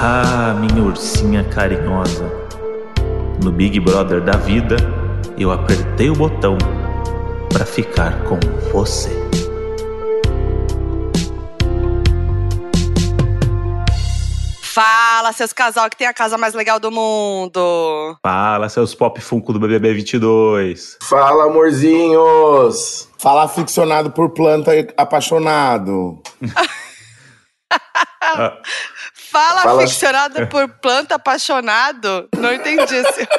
Ah, minha ursinha carinhosa. No Big Brother da vida, eu apertei o botão para ficar com você. Fala, seus casal que tem a casa mais legal do mundo. Fala, seus pop funko do BBB 22. Fala, amorzinhos. Fala aficionado por planta e apaixonado. Fala, Fala- aficionado por planta apaixonado. Não entendi esse.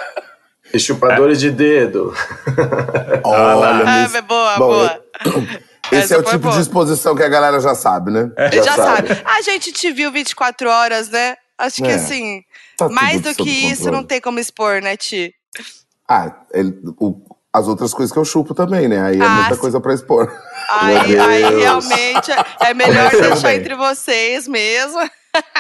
E chupadores de dedo. Olha, Ah, é boa, Bom, boa. Esse Essa é o tipo boa. de exposição que a galera já sabe, né? Já, Já sabe. sabe. A gente te viu 24 horas, né? Acho que É. assim, Tá mais do que isso controle. não tem como expor, né, Ti? Ah, ele- o- as outras coisas que eu chupo também, né? Aí é Ah, muita sim. coisa pra expor. Aí, aí realmente é- é melhor deixar entre vocês mesmo.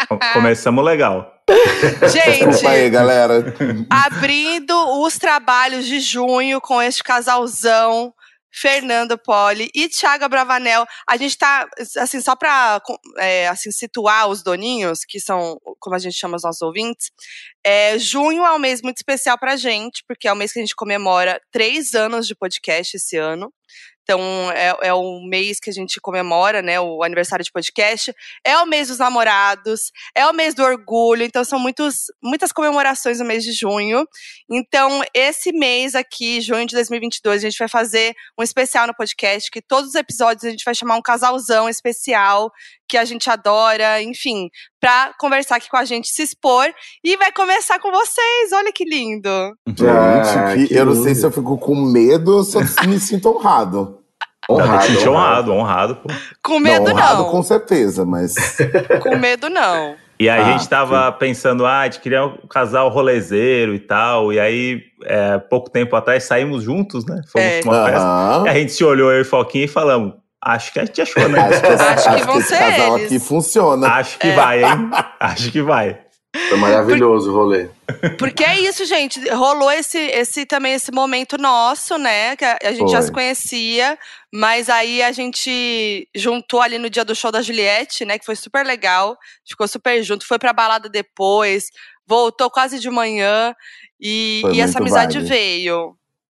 Com- Começamos legal. Gente, Desculpa aí, galera. abrindo os trabalhos de junho com este casalzão. Fernando Poli e Thiago Bravanel. A gente tá, assim, só pra é, assim, situar os doninhos, que são, como a gente chama os nossos ouvintes, é, junho é um mês muito especial pra gente, porque é o mês que a gente comemora três anos de podcast esse ano. Então, é, é o mês que a gente comemora, né, o aniversário de podcast. É o mês dos namorados, é o mês do orgulho, então são muitos, muitas comemorações no mês de junho. Então, esse mês aqui, junho de 2022, a gente vai fazer um especial no podcast, que todos os episódios a gente vai chamar um casalzão especial, que a gente adora, enfim, pra conversar aqui com a gente, se expor. E vai começar com vocês, olha que lindo. Gente, Ah, que que eu não sei se eu fico com medo ou se eu me sinto honrado. Honrado, Honrado, honrado, honrado, honrado, pô. Com medo não, honrado não. com certeza, mas. Com medo não. E aí a Ah, gente tava pensando, ah, a gente queria um casal rolezeiro e tal. E aí, é, pouco tempo atrás, saímos juntos, né? Fomos É. pra uma festa. E a gente se olhou, eu e Foquinha, e falamos, acho que a gente achou, né? Acho que, esse- Acho que acho vão esse ser casal eles. aqui funciona. Acho que vai, hein? Acho que vai. Foi maravilhoso o rolê. Porque é isso, gente. Rolou esse, esse também esse momento nosso, né? Que a, a gente já Foi. se conhecia, mas aí a gente juntou ali no dia do show da Juliette, né? Que foi super legal. Ficou super junto. Foi pra balada depois, voltou quase de manhã. E, e essa amizade vibe. veio.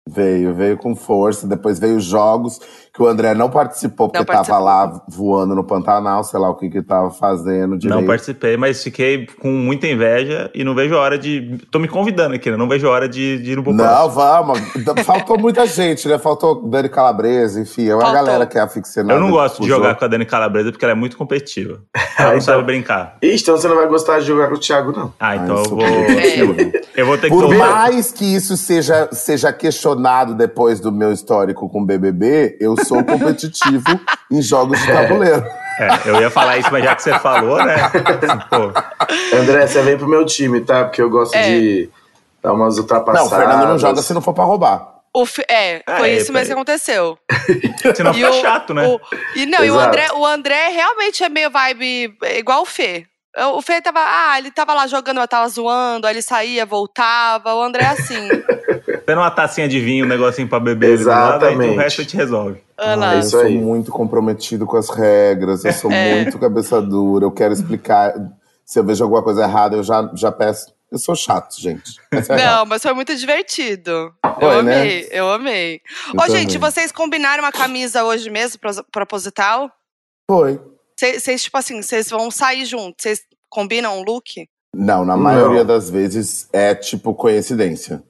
Veio, veio com força. Depois veio os jogos, que o André não participou, porque Não tava participou. lá voando no Pantanal, sei lá o que que tava fazendo direito. Não participei, mas fiquei com muita inveja e não vejo a hora de. Tô me convidando aqui, né? Não vejo a hora de, de ir no próximo. Não, vamos. Faltou muita gente, né? Faltou Dani Calabresa, enfim. É uma Faltou. galera que é aficionada. Eu não gosto de jogar jogo. com a Dani Calabresa porque ela é muito competitiva. Ela não então- sabe brincar. Ixi, então você não vai gostar de jogar com o Thiago, não. Ah, então Ah, eu vou. é. Eu vou ter que Por tomar. mais que isso seja, seja questionado depois do meu histórico com BBB, eu sou competitivo em jogos de tabuleiro. É, eu ia falar isso, mas já que você falou, né? Pô, André, você vem pro meu time, tá? Porque eu gosto É. de dar umas Não, ultrapassadas. o Fernando não joga se não for pra roubar. O fi- é, foi É, isso mesmo é. que aconteceu. senão fica o- chato, né? o- e não, e o Exato. André, o André realmente é meio vibe é, igual o Fê. O Fê tava, ah, ele tava lá jogando, eu tava zoando, aí ele saía, voltava. O André é assim. Tendo uma tacinha de vinho, um negocinho pra beber do lado, aí Exatamente. o resto a gente resolve. Olha lá. Ah, eu isso sou aí. muito comprometido com as regras, eu sou É. muito cabeça dura, eu quero explicar. Se eu vejo alguma coisa errada, eu já, já peço. Eu sou chato, gente. Essa é a. Não, mas foi muito divertido. eu Foi, né? amei, eu amei. Eu Ô, gente, vocês combinaram uma camisa hoje mesmo, proposital? Foi. Vocês, tipo assim, vocês vão sair juntos, vocês combinam um look? Não, na Não. maioria das vezes é tipo coincidência.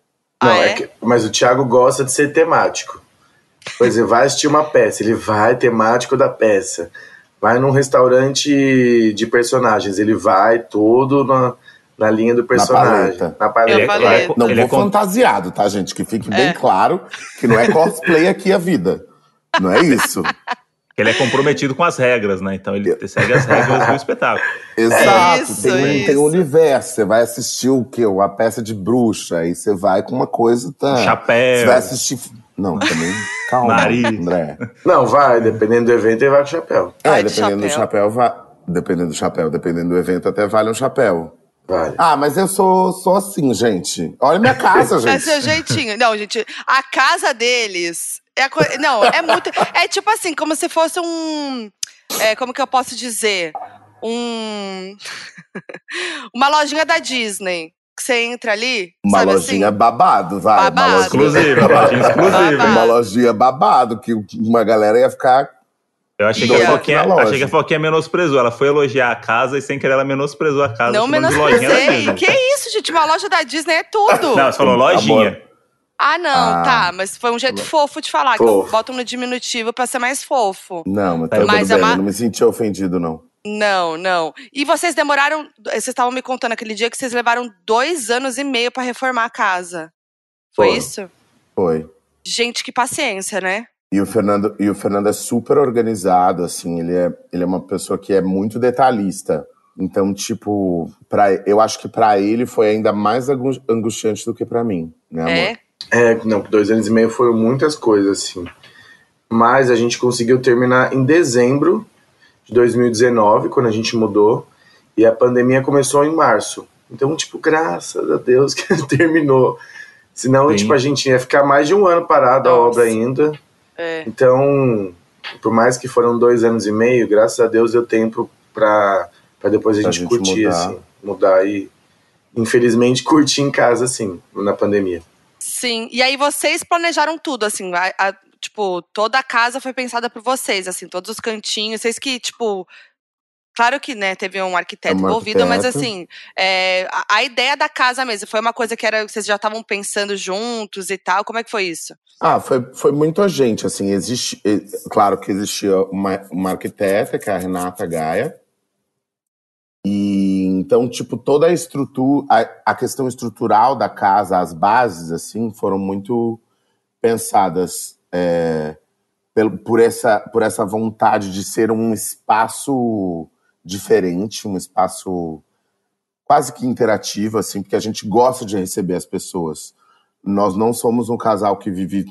Não, Ah, é? é? que- mas o Thiago gosta de ser temático. Por exemplo, vai assistir uma peça, ele vai temático da peça. Vai num restaurante de personagens, ele vai todo na, na linha do personagem. paleta. Na paleta. Falei. vai. Não Ele vou é fantasiado, tá, gente? Que fique bem É. claro que não é cosplay aqui a vida. Não é isso. Ele é comprometido com as regras, né? Então ele segue as regras do espetáculo. Exato. Isso, tem, um, tem isso. um universo. Você vai assistir o quê? Uma peça de bruxa. Aí você vai com uma coisa. Tá. Você Chapéu. vai assistir. Não, também. Calma, Nariz. André. Não, vai, dependendo do evento, ele vai com chapéu. Vai É, de dependendo do chapéu. chapéu, vai. Dependendo do chapéu, dependendo do evento, até vale um chapéu. Vale. Ah, mas eu sou, sou assim, gente. Olha minha casa, É gente. seu jeitinho. Não, gente, a casa deles. É a coi- Não, é muito. É tipo assim, como se fosse um. é, como que eu posso dizer? um. uma lojinha da Disney. Que você entra ali. Uma sabe lojinha assim? babado, vai. Babado. Uma lojinha, Exclusiva, lojinha exclusiva. Babado. uma lojinha babado, que uma galera ia ficar. Eu achei que, a Foquinha, achei que a Foquinha menosprezou. Ela foi elogiar a casa e sem querer ela menosprezou a casa. Não menosprezei. Que isso, gente? Uma loja da Disney é tudo. Não, você falou lojinha. Amor. Ah, não, Ah. tá. Mas foi um jeito fofo de falar. Que eu Fofo. boto no diminutivo pra ser mais fofo. Não, mas tá Mas é bem, uma- não me senti ofendido, não. Não, não. E vocês demoraram. Vocês estavam me contando aquele dia que vocês levaram dois anos e meio pra reformar a casa. Foi Foi. isso? Foi. Gente, que paciência, né? E o Fernando, e o Fernando é super organizado, assim, ele é, ele é uma pessoa que é muito detalhista. Então, tipo, pra, eu acho que pra ele foi ainda mais angu- angustiante do que pra mim, né, amor? É. É, não, dois anos e meio foram muitas coisas, assim. Mas a gente conseguiu terminar em dezembro de 2019, quando a gente mudou. E a pandemia começou em março. Então, tipo, graças a Deus que terminou. Senão, Sim. tipo, a gente ia ficar mais de um ano parado a Nossa. obra ainda. É. Então, por mais que foram dois anos e meio, graças a Deus deu tempo pra, pra depois a Pra gente, gente curtir, mudar. assim. Mudar e, infelizmente, curtir em casa, assim, na pandemia. Sim. E aí vocês planejaram tudo, assim. a- a- tipo, toda a casa foi pensada por vocês, assim, todos os cantinhos. Vocês que, tipo. Claro que, né, teve um arquiteto Um envolvido, mas assim, é, a, a ideia da casa mesmo, foi uma coisa que era, vocês já estavam pensando juntos e tal. Como é que foi isso? Ah, foi, foi muita gente, assim, existe, claro que existia uma, uma arquiteta, que é a Renata Gaia, e então, tipo, toda a estrutura, a, a questão estrutural da casa, as bases, assim, foram muito pensadas é, pelo- por, essa, por essa vontade de ser um espaço diferente, um espaço quase que interativo, assim, porque a gente gosta de receber as pessoas. Nós não somos um casal que vive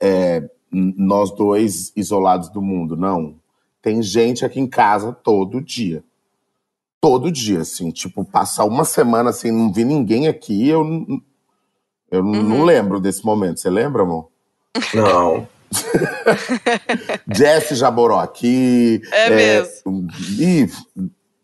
é, nós dois isolados do mundo, não. Tem gente aqui em casa todo dia. Todo dia, assim, tipo, passar uma semana sem não ver ninguém aqui, eu, eu não Uhum. lembro desse momento. Você lembra, amor? Não. Jess já morou aqui. É mesmo. E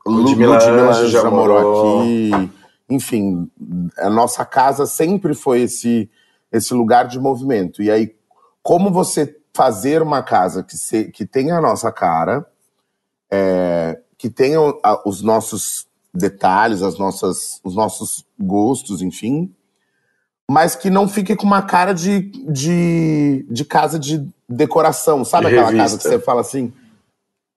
Lu- Ludmilla Ludmilla já já morou morou. aqui. Enfim, a nossa casa sempre foi esse, esse lugar de movimento. E aí, como você fazer uma casa que, se, que tenha a nossa cara, é, que tenha o- a- os nossos detalhes, as nossas, os nossos gostos, enfim, mas que não fique com uma cara de, de, de casa de decoração. Sabe De aquela casa revista. que você fala assim?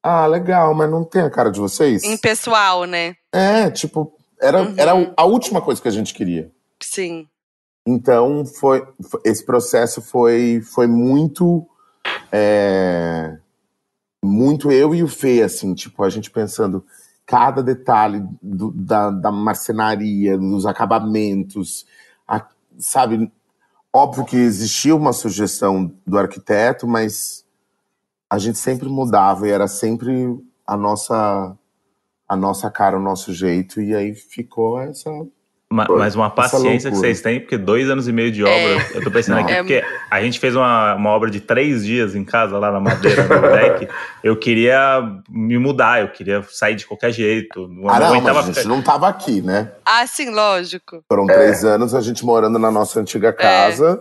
Ah, legal, mas não tem a cara de vocês? Impessoal, né? É, tipo, era, Uhum. era a última coisa que a gente queria. Sim. Então, foi, foi- esse processo foi, foi muito. é, muito eu e o Fê, assim, tipo, a gente pensando cada detalhe do- da, da marcenaria, dos acabamentos, a- sabe? Óbvio que existia uma sugestão do arquiteto, mas a gente sempre mudava e era sempre a nossa a nossa cara, o nosso jeito, e aí ficou essa Ma- Mas uma paciência que vocês têm, porque dois anos e meio de obra, eu tô pensando aqui, É. porque a gente fez uma, uma obra de três dias em casa, lá na madeira, no deck. Eu queria me mudar, eu queria sair de qualquer jeito. Não Ah, não, mas a gente ficar- não tava aqui, né? Ah, sim, lógico. Foram três anos a gente morando na nossa antiga casa.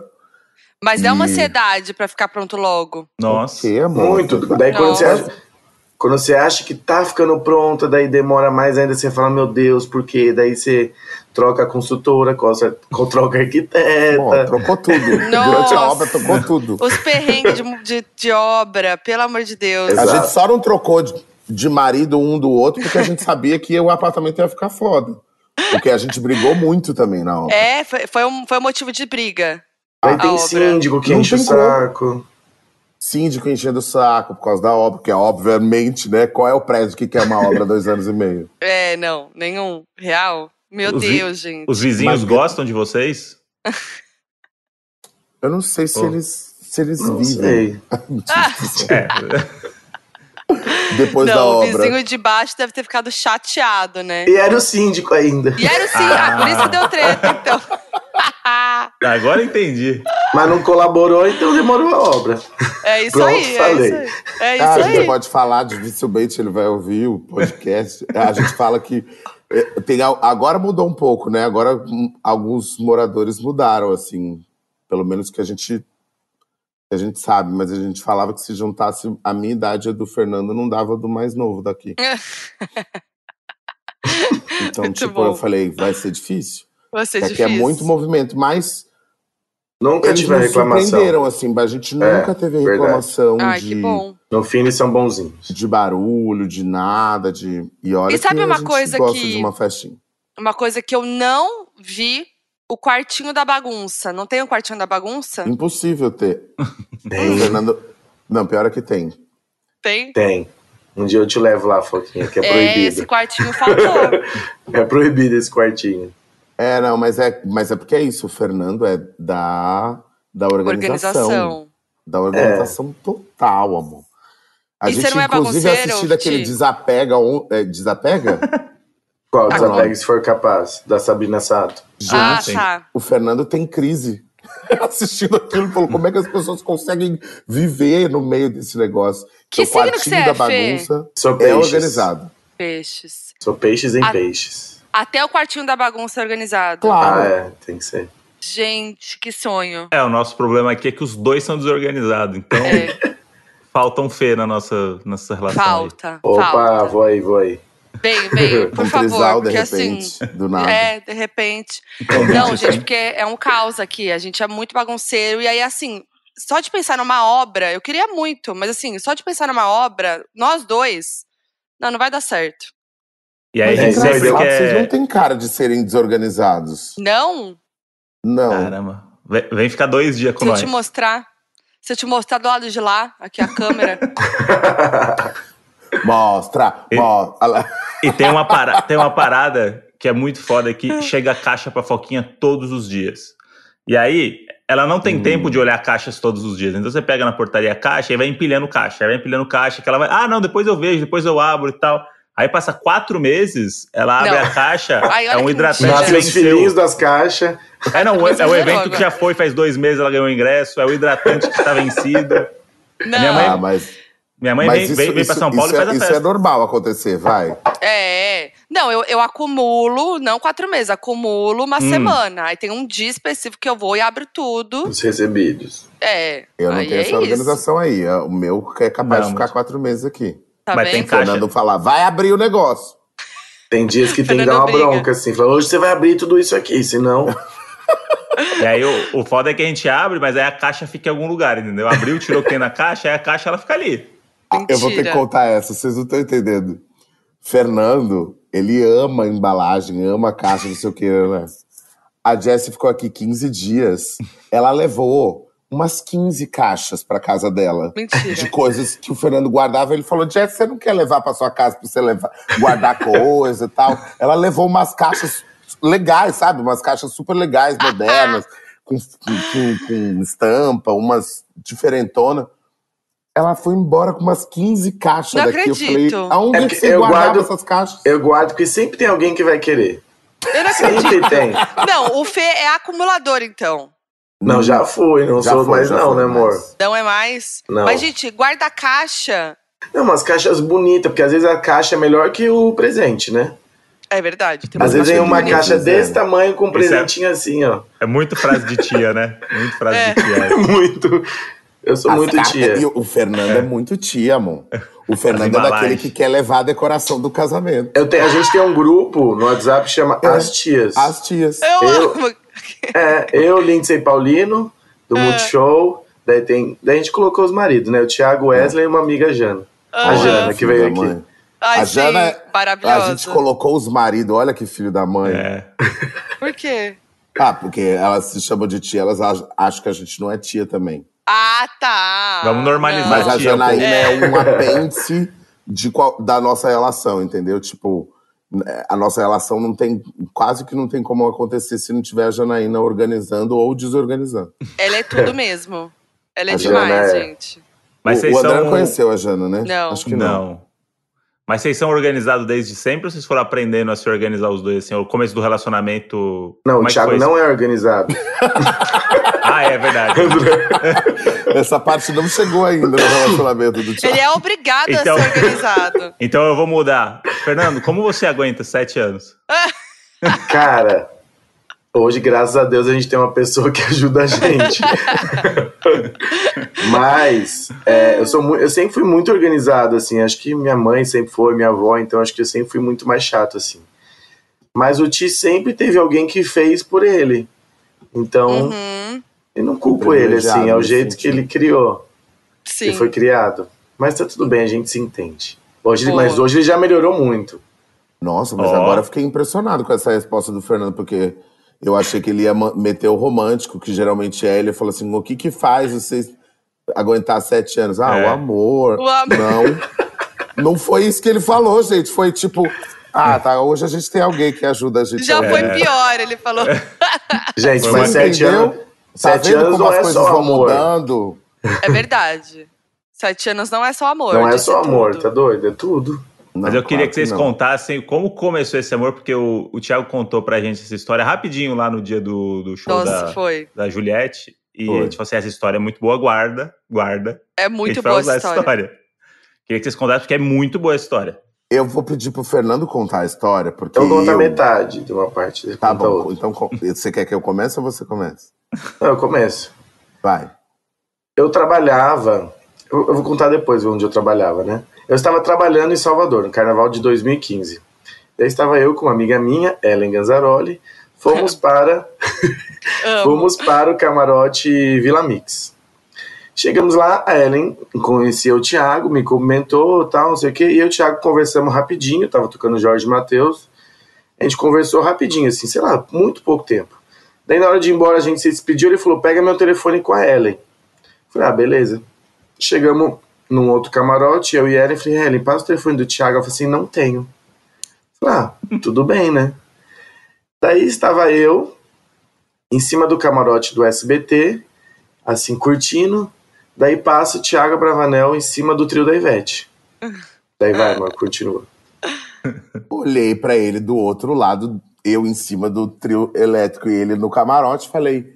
Mas é uma E- ansiedade pra ficar pronto logo. Nossa. Que, amor? Muito. Daí quando você, Nossa. Quando você acha que tá ficando pronta, daí demora mais ainda, você fala, meu Deus, por quê? Daí você troca a consultora, coça- troca a arquiteta. Pô, trocou tudo. Durante a Nossa. obra, trocou tudo. Os perrengues de, de, de obra, pelo amor de Deus. A Exato. gente só não trocou de, de marido um do outro porque a gente sabia que o apartamento ia ficar foda. Porque a gente brigou muito também na obra. É, foi, foi, um, foi um motivo de briga. Daí a tem obra. síndico que Não enche o tem como. Síndico enchendo o saco por causa da obra, porque obviamente, né? Qual é o prédio que quer uma obra dois anos e meio? É, não, nenhum. Real? Meu Os vi- Deus, gente. Os vizinhos Mas- gostam de vocês? Eu não sei se Oh. eles, se eles Não vivem sei. É. depois da não, o obra. vizinho de baixo deve ter ficado chateado, né? E era o síndico ainda. E era o sim, ah, por isso que deu treta, então. Agora entendi. Mas não colaborou, então demorou a obra. É isso Pronto, aí, é falei. isso aí. É isso Ah, a gente aí. pode falar dificilmente, ele vai ouvir o podcast. A gente fala que eh, tem, agora mudou um pouco, né? Agora hum, alguns moradores mudaram, assim, pelo menos que a gente a gente sabe, mas a gente falava que se juntasse a minha idade e a do Fernando, não dava do mais novo daqui. Então, Muito tipo, bom. eu falei, vai ser difícil. Vai ser É que é difícil. muito movimento, mas Nunca eles tive nos reclamação. surpreenderam, assim, a gente nunca teve verdade. reclamação Ai, de bom. No fim, eles são bonzinhos. de barulho, de nada, de. E olha E sabe que uma a gente coisa gosta que- de uma festinha. Uma coisa que eu não vi, o quartinho da bagunça. Não tem o quartinho da bagunça? Impossível ter. Tem, O Fernando. Não, pior é que tem. Tem. tem. Um dia eu te levo lá, Foquinha, que é É, proibido. esse quartinho faltou. É proibido esse quartinho. É, não, mas é, mas é porque é isso. O Fernando é da, da organização. Organização. Da organização total, amor. A E você gente, não é inclusive, bagunceiro, assistiu aquele Ti? Desapega. on- é, desapega? Qual desapega se for capaz? Da Sabina Sato. ah, Gente, tá. o Fernando tem crise. Assistindo aquilo, falou: como é que as pessoas conseguem viver no meio desse negócio? Que o signo que quartinho você da é, Fê? bagunça Sou é organizado. Peixes. Sou peixes em Ah. peixes. Até o quartinho da bagunça é organizado. Claro. Ah, é, tem que ser. Gente, que sonho. É, o nosso problema aqui é que os dois são desorganizados. Então, É, falta um fê na nossa, nessa relação. aí. falta. Opa, falta. vou aí, vou aí. Vem, vem, por um favor. trisal, de porque repente, assim. do nada. É, de repente. Não, assim. gente, porque é um caos aqui. A gente é muito bagunceiro. E aí, assim, só de pensar numa obra, eu queria muito, mas assim, só de pensar numa obra, nós dois, não, não vai dar certo. E aí Mas é gente sempre engraçado, vocês não quer. têm cara de serem desorganizados. Não? Não. Caramba. Vem, vem ficar dois dias com Se eu nós. te mostrar. Se eu te mostrar do lado de lá, aqui a câmera. Mostra, E- mostra. E tem uma, para... tem uma parada que é muito foda que chega a caixa pra Foquinha todos os dias. E aí, ela não tem Hum. tempo de olhar caixas todos os dias. Então você pega na portaria a caixa e vai empilhando caixa, aí vai empilhando caixa, que ela vai. Ah, não, depois eu vejo, depois eu abro e tal. Aí passa quatro meses, ela abre Não. a caixa, Ai, é um hidratante Nasce os filhinhos das caixas. É, não, é, é o evento que já foi, faz dois meses ela ganhou o ingresso, é o hidratante que está vencido. Não. Minha mãe- Ah, mas, Minha mãe mas vem, isso, vem, vem pra isso- São Paulo isso e é, faz a isso festa. é normal acontecer, vai. É. Não, eu, eu acumulo, não quatro meses, acumulo uma Hum. semana. Aí tem um dia específico que eu vou e abro tudo. Os recebidos. É. Eu não aí tenho é essa isso. organização aí. É O meu é capaz Não, de ficar quatro meses aqui. Tá Mas tem vendo? Caixa. Fernando falar, vai abrir o negócio. Tem dias que tem que dar uma briga. bronca, assim. Fala, hoje você vai abrir tudo isso aqui, senão. E aí o, o foda é que a gente abre, mas aí a caixa fica em algum lugar, entendeu? Abriu, tirou o que tem na caixa, aí a caixa ela fica ali. Ah, Eu vou ter que contar essa, vocês não estão entendendo. Fernando, ele ama a embalagem, ama a caixa, não sei o que, né? A Jessie ficou aqui 15 dias. Ela levou umas 15 caixas pra casa dela. De Mentira. coisas que o Fernando guardava. Ele falou: Jess, você não quer levar pra sua casa pra você levar, guardar coisa e tal? Ela levou umas caixas legais, sabe? Umas caixas super legais, modernas, com, com, com estampa, umas diferentona. Ela foi embora com umas 15 caixas Não daqui. Eu acredito. falei: aonde É é você eu guardava guardo- essas caixas? Eu guardo, porque sempre tem alguém que vai querer. Eu não Sempre acredito. tem. Não, o Fê é acumulador, então. Não, já fui, não Já sou foi, mais não, foi, né, amor? mas- Não é mais. Não. Mas, gente, guarda-caixa. Não, umas caixas bonitas, porque às vezes a caixa é melhor que o presente, né? É verdade. Tem Às vezes vem uma caixa dizendo. desse tamanho com um é- presentinho assim, ó. É muito frase de tia, né? Muito frase É. de tia. Muito. Eu sou As muito ca- tia. E o Fernando é. muito tia, amor. O Fernando é daquele que quer levar a decoração do casamento. Eu tenho, a gente tem um grupo no WhatsApp que chama É. As Tias. As tias. Eu, Eu- amo. É, eu, Lindsay Paulino, do Multishow. Daí, tem, daí a gente colocou os maridos, né? O Thiago Wesley e uma amiga Jana. A Aham. Jana, que veio aqui. mãe. Ai, a sim, Jana, é- a maravilhosa. gente colocou os maridos, olha que filho da mãe. É. Por quê? Ah, porque elas se chamam de tia, elas ach- acham que a gente não é tia também. Ah, tá. Vamos normalizar. Mas a Janaína pô. é um apêndice de qual- da nossa relação, entendeu? Tipo, a nossa relação não tem, quase que não tem como acontecer se não tiver a Janaína organizando ou desorganizando. Ela é tudo mesmo. Ela é A demais, é- gente. Mas o, o André são... não conheceu a Jana, né? Não. Acho que não. Não. Mas vocês são organizados desde sempre ou vocês foram aprendendo a se organizar os dois? Assim, o começo do relacionamento. Não, o é Thiago não é organizado. Ah, é verdade. Essa parte não chegou ainda no relacionamento do Thiago. Ele é obrigado Então- a ser organizado. então eu vou mudar. Fernando, como você aguenta sete anos? Cara, hoje, graças a Deus, a gente tem uma pessoa que ajuda a gente. Mas é, eu, sou eu sempre fui muito organizado, assim. Acho que minha mãe sempre foi, minha avó, então acho que eu sempre fui muito mais chato, assim. Mas o Ti sempre teve alguém que fez por ele. Então, Uhum, eu não culpo ele, assim. É o jeito que sentido. ele criou, sim. que foi criado. Mas tá tudo bem, a gente se entende. Hoje, Boa. mas hoje ele já melhorou muito. Nossa, mas Ó. agora eu fiquei impressionado com essa resposta do Fernando, porque eu achei que ele ia meter o romântico, que geralmente é ele. Falou assim: o que que faz vocês aguentar sete anos? Ah, É. o amor. O amor. Não. Não foi isso que ele falou, gente. Foi tipo, ah, tá, hoje a gente tem alguém que ajuda a gente. Já a foi pior, ele falou. Gente, Foi mas sete anos, Tá sete vendo anos como não as é coisas só vão amor. mudando? É verdade. Sete anos não é só amor. Não é disse só amor, tudo. tá doido? É tudo. Mas Não, eu queria claro que vocês não. contassem como começou esse amor, porque o, o Thiago contou pra gente essa história rapidinho lá no dia do, do show Nossa, da, foi. da Juliette. E Foi. a gente falou assim: essa história é muito boa, guarda, guarda. É muito boa usar essa história. Queria que vocês contassem, porque é muito boa a história. Eu vou pedir pro Fernando contar a história, porque. Então conta eu... metade de uma parte. Tá bom. outra. Então, você quer que eu comece ou você comece? Eu começo. Vai. Eu trabalhava. Eu, eu vou contar depois onde eu trabalhava, né? Eu estava trabalhando em Salvador, no carnaval de 2015. Daí estava eu com uma amiga minha, Ellen Ganzaroli. Fomos para, fomos para o camarote Vila Mix. Chegamos lá, a Ellen conhecia o Thiago, me comentou, tal, não sei o quê, e eu e o Thiago conversamos rapidinho, tava tocando Jorge Matheus. A gente conversou rapidinho, assim, sei lá, muito pouco tempo. Daí na hora de ir embora a gente se despediu, ele falou: "Pega meu telefone com a Ellen". Falei: "Ah, beleza". Chegamos num outro camarote, eu e a Ellen, falei: "Ellen, passa o telefone do Thiago". Ela falou assim: "Não tenho". Falei: "Ah, tudo bem, né?". Daí estava eu em cima do camarote do SBT, assim curtindo. Daí passa o Thiago Bravanel em cima do trio da Ivete. Daí vai, amor, continua. Olhei pra ele do outro lado, eu em cima do trio elétrico e ele no camarote, falei: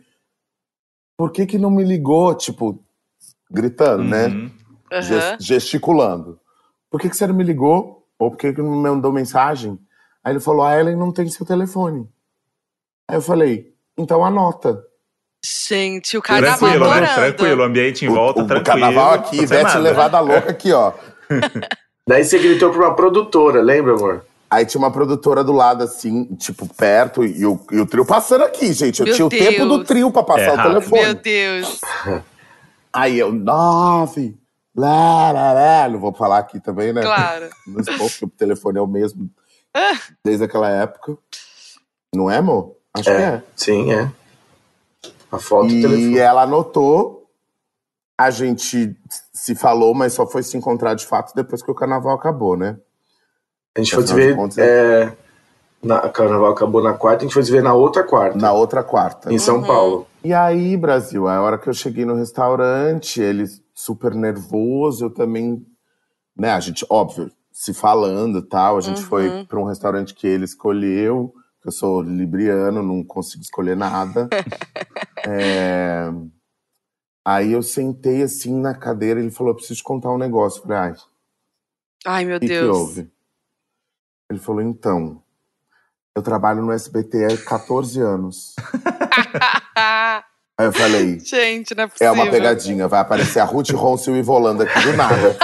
por que que não me ligou? Tipo, gritando, né? Uhum. Ges- Aham. Gesticulando. Por que que você não me ligou? Ou por que que não me mandou mensagem? Aí ele falou: a Ellen não tem seu telefone. Aí eu falei: então anota. Gente, o carnaval Tranquilo, né? Tranquilo, o ambiente em O- volta, o, tranquilo. carnaval aqui, Ivete levada louca aqui, ó. Daí você gritou pra uma produtora, lembra, amor? Aí tinha uma produtora do lado, assim, tipo, perto, e o, e o trio passando aqui, gente. Eu Meu tinha o tempo do Deus. trio pra passar É o rápido. telefone. Meu Deus. Aí eu, nove, lá, lá, lá. Não vou falar aqui também, né? Claro. Não expor, porque o telefone é o mesmo desde aquela época. Não é, amor? Acho que é. Sim, é. A foto do E telefone. ela anotou, a gente se falou, mas só foi se encontrar de fato depois que o carnaval acabou, né? A gente foi se ver. contas, é, na, o carnaval acabou na quarta, a gente foi se ver na outra quarta, Na outra quarta. em São Paulo. E aí, Brasil, a hora que eu cheguei no restaurante, ele super nervoso, eu também, né, a gente, óbvio, se falando e tal, a gente foi para um restaurante que ele escolheu, que eu sou libriano, não consigo escolher nada. É, Aí eu sentei assim na cadeira, ele falou, eu preciso te contar um negócio. Eu falei, ai, Ai, meu o que, que Deus. houve? Ele falou, então, eu trabalho no SBT há 14 anos. Aí eu falei, Gente, não é É possível. uma pegadinha, vai aparecer a Ruth Ronce e o Ivolanda aqui do nada.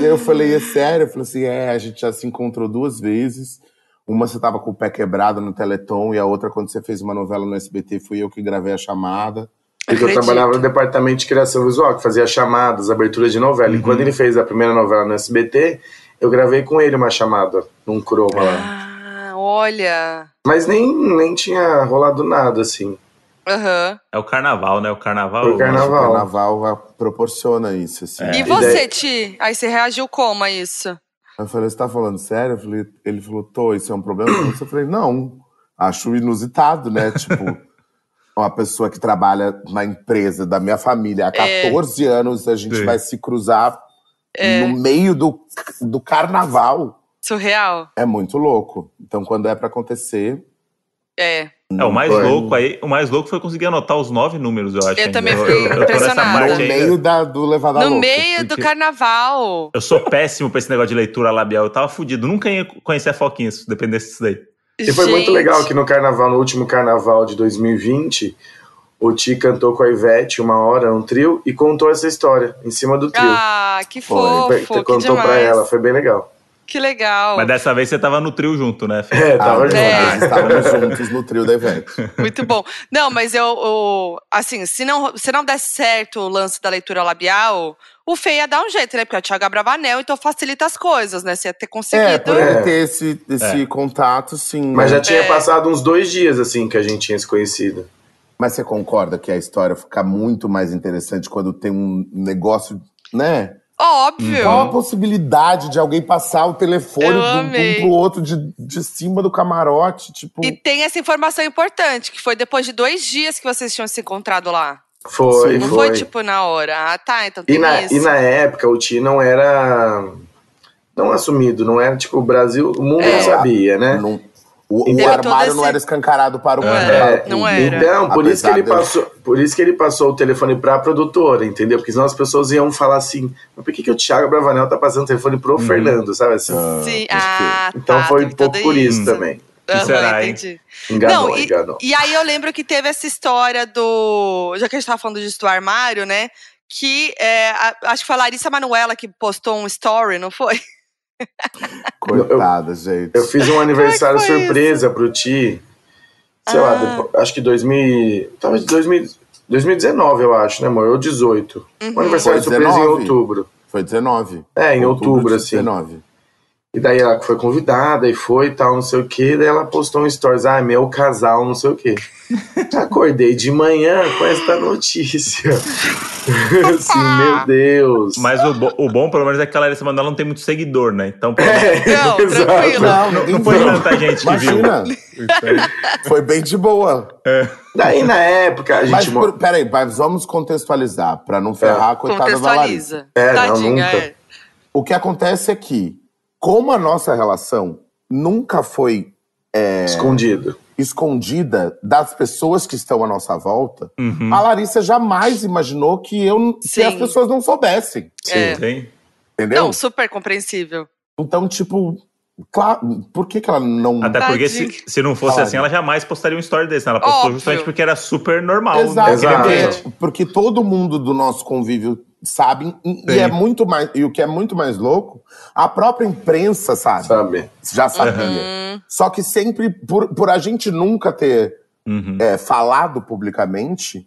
e eu falei, é sério? Eu falei assim, é, a gente já se encontrou duas vezes. Uma você tava com o pé quebrado no Teleton e a outra quando você fez uma novela no SBT fui eu que gravei a chamada. Porque eu trabalhava no departamento de criação visual, que fazia chamadas, aberturas de novela. E quando ele fez a primeira novela no SBT, eu gravei com ele uma chamada, num croma lá. Ah, olha. Mas nem, nem tinha rolado nada, assim. Aham. É o carnaval, né? O carnaval. O carnaval. O carnaval ah, proporciona isso, assim. É. E você, Ti? Aí você reagiu como a isso? Eu falei, você tá falando sério? Eu falei, ele falou, tô, isso é um problema? pra você?" Eu falei, não, acho inusitado, né? Tipo, uma pessoa que trabalha na empresa da minha família há É. 14 anos, a gente Sim. vai se cruzar É. no meio do, do carnaval. Surreal. É muito louco. Então, quando é pra acontecer. É. É, o mais Foi. louco aí, o mais louco foi conseguir anotar os nove números, eu acho. Eu ainda. também eu, fiquei eu, eu tô nessa impressionada. No meio da, do Levada No Louca. meio do carnaval. Eu sou péssimo pra esse negócio de leitura labial. Eu tava fudido. Nunca ia conhecer a Foquinha se dependesse disso daí. E foi muito legal que no carnaval, no último carnaval de 2020, o Ti cantou com a Ivete uma hora, um trio, e contou essa história em cima do trio. Ah, que Foi. fofo, que contou demais. pra ela, foi bem legal. Que legal. Mas dessa vez você tava no trio junto, né? Fê? É, tava Ah, junto. É. Nós estávamos juntos no trio da Ivete. Muito bom. Não, mas eu, eu- assim, se não, se não der certo o lance da leitura labial, o Fê ia dar um jeito, né? Porque é o Thiago Abravanel, então facilita as coisas, né? Você ia ter É, conseguido. por ele É. ter esse, esse É. contato, sim. Mas né? já tinha É. passado uns dois dias, assim, que a gente tinha se conhecido. Mas você concorda que a história fica muito mais interessante quando tem um negócio, né? Óbvio. Qual a possibilidade de alguém passar o telefone de um, amei. um pro outro de, de cima do camarote? Tipo, E tem essa informação importante, que foi depois de dois dias que vocês tinham se encontrado lá. Foi, Sim. Não foi. foi, tipo na hora. Ah, tá, então tem E na, isso. e na época o Ti não era. Não assumido, não era tipo o Brasil, o mundo É. não sabia, né? não- o, o armário não esse- era escancarado para o Não para era, o não era. Então, por isso, que ele passou, por isso que ele passou o telefone pra produtora, entendeu? Porque senão as pessoas iam falar assim, mas por que, que o Thiago Bravanel tá passando o telefone pro Fernando, sabe assim? Ah, ah, então tá, foi um pouco por isso isso. também. Aham, será, hein? entendi. Enganou, Não, e- enganou. E aí eu lembro que teve essa história do. Já que a gente tava falando disso do armário, né? Que é, a- acho que foi a Larissa Manuela que postou um story, não foi? Coitada, gente. Eu fiz um aniversário foi surpresa pro Ti, sei lá, Ah. depois- acho que 2000, talvez 2000, 2019, eu acho, né, amor? Ou 18. Uhum. Um aniversário Foi surpresa em 19. outubro. Foi 19. É, em outubro, de assim. 19. E daí ela foi convidada e foi e tal, não sei o que. Daí ela postou um stories, ah, meu casal, não sei o que. Acordei de manhã com esta notícia. assim, meu Deus. Mas o, bo- o bom, pelo menos, é que a Larissa Manoela não tem muito seguidor, né? Então, pelo menos, É, Não, tranquilo. Não, não, não foi viu. tanta gente que viu. Imagina, Então, foi bem de boa. Daí na época a Mas gente. mo- por, peraí, mas vamos contextualizar, pra não ferrar a coitada da Larissa. Contextualiza. É, não, Tadinha, nunca. é. O que acontece é que, como a nossa relação nunca foi Escondido. escondida das pessoas que estão à nossa volta, uhum. a Larissa jamais imaginou que, eu, que Sim. as pessoas não soubessem. É. Sim. Entendeu? Não, super compreensível. Então, tipo, claro, por que, que ela não. Até porque se, se não fosse Claro. assim, ela jamais postaria um story desse. né? Ela postou Óbvio. justamente porque era super normal. Exato, né? Exato. Porque, porque todo mundo do nosso convívio sabe, e, e é muito mais. E o que é muito mais louco, a própria imprensa sabe. Sabe? Já sabia. Hum, Só que sempre, por, por a gente nunca ter Uhum. é, falado publicamente,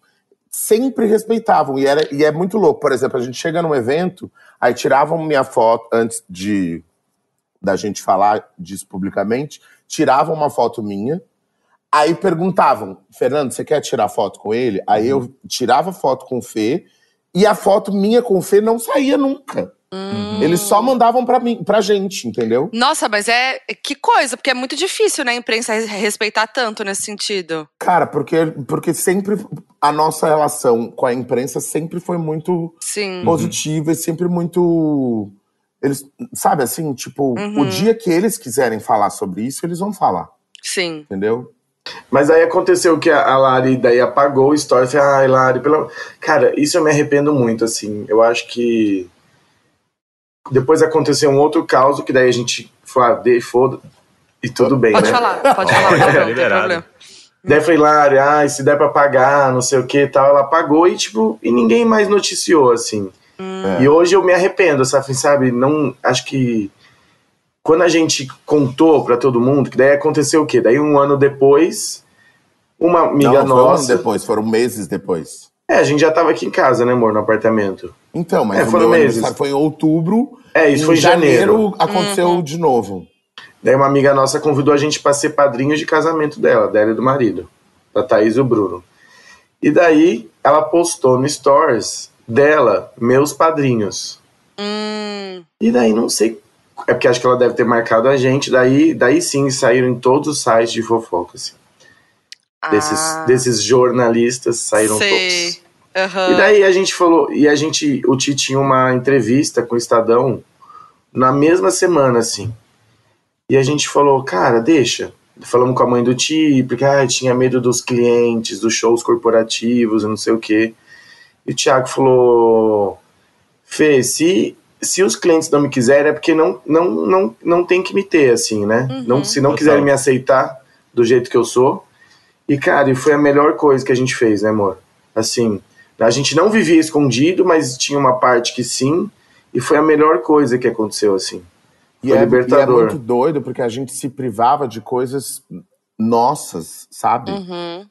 sempre respeitavam. E, era, e é muito louco. Por exemplo, a gente chega num evento, aí tiravam minha foto antes de da gente falar disso publicamente, tiravam uma foto minha, aí perguntavam, Fernando, você quer tirar foto com ele? Aí eu tirava foto com o Fê, e a foto minha com o Fê não saía nunca. hum. Eles só mandavam pra, mim, pra gente, entendeu? Nossa, mas é. Que coisa, porque é muito difícil, né, a imprensa res- respeitar tanto nesse sentido. Cara, porque, porque sempre a nossa relação com a imprensa sempre foi muito Sim. positiva e sempre muito. Eles, sabe assim, tipo, Uhum. o dia que eles quiserem falar sobre isso, eles vão falar, Sim. entendeu? Mas aí aconteceu que a, a Lari daí apagou o story. Falei, ai, Lari, pelo. Cara, isso eu me arrependo muito, assim. Eu acho que. Depois aconteceu um outro caso que daí a gente foi, ah, dei, foda. E tudo bem, Pode né? falar, pode falar, não, não tem Liberado. problema. Daí eu falei, Lari, ai, se der pra pagar, não sei o que e tal. Ela pagou e, tipo, e ninguém mais noticiou, assim. É. E hoje eu me arrependo, sabe? sabe? Não, acho que quando a gente contou pra todo mundo, que daí aconteceu o quê? Daí um ano depois, uma amiga não, não foi um ano nossa. depois, foram meses depois. É, a gente já tava aqui em casa, né, amor, no apartamento. Então, mas É, o foram meu meses. foi em outubro. É, isso em foi em janeiro. aconteceu Uhum. de novo. Daí uma amiga nossa convidou a gente pra ser padrinhos de casamento dela, dela e do marido, da Thaís e o Bruno. E daí ela postou no Stories dela, meus padrinhos. Hum, E daí não sei. É porque acho que ela deve ter marcado a gente. Daí, daí sim saíram em todos os sites de fofoca. Assim. Desses, ah, desses jornalistas saíram sei. todos. Aham. E daí a gente falou, e a gente, o Ti tinha uma entrevista com o Estadão na mesma semana, assim. E a gente falou, cara, deixa. Falamos com a mãe do Ti, porque ah, tinha medo dos clientes, dos shows corporativos, não sei o quê. E o Thiago falou, Fê, se, se os clientes não me quiserem, é porque não, não, não, não tem que me ter, assim, né? Uhum. Não, se não quiserem me aceitar do jeito que eu sou. E, cara, e foi a melhor coisa que a gente fez, né, amor? Assim, a gente não vivia escondido, mas tinha uma parte que sim, e foi a melhor coisa que aconteceu, assim. E Foi é, e é libertador. muito doido porque a gente se privava de coisas nossas, sabe? Uhum.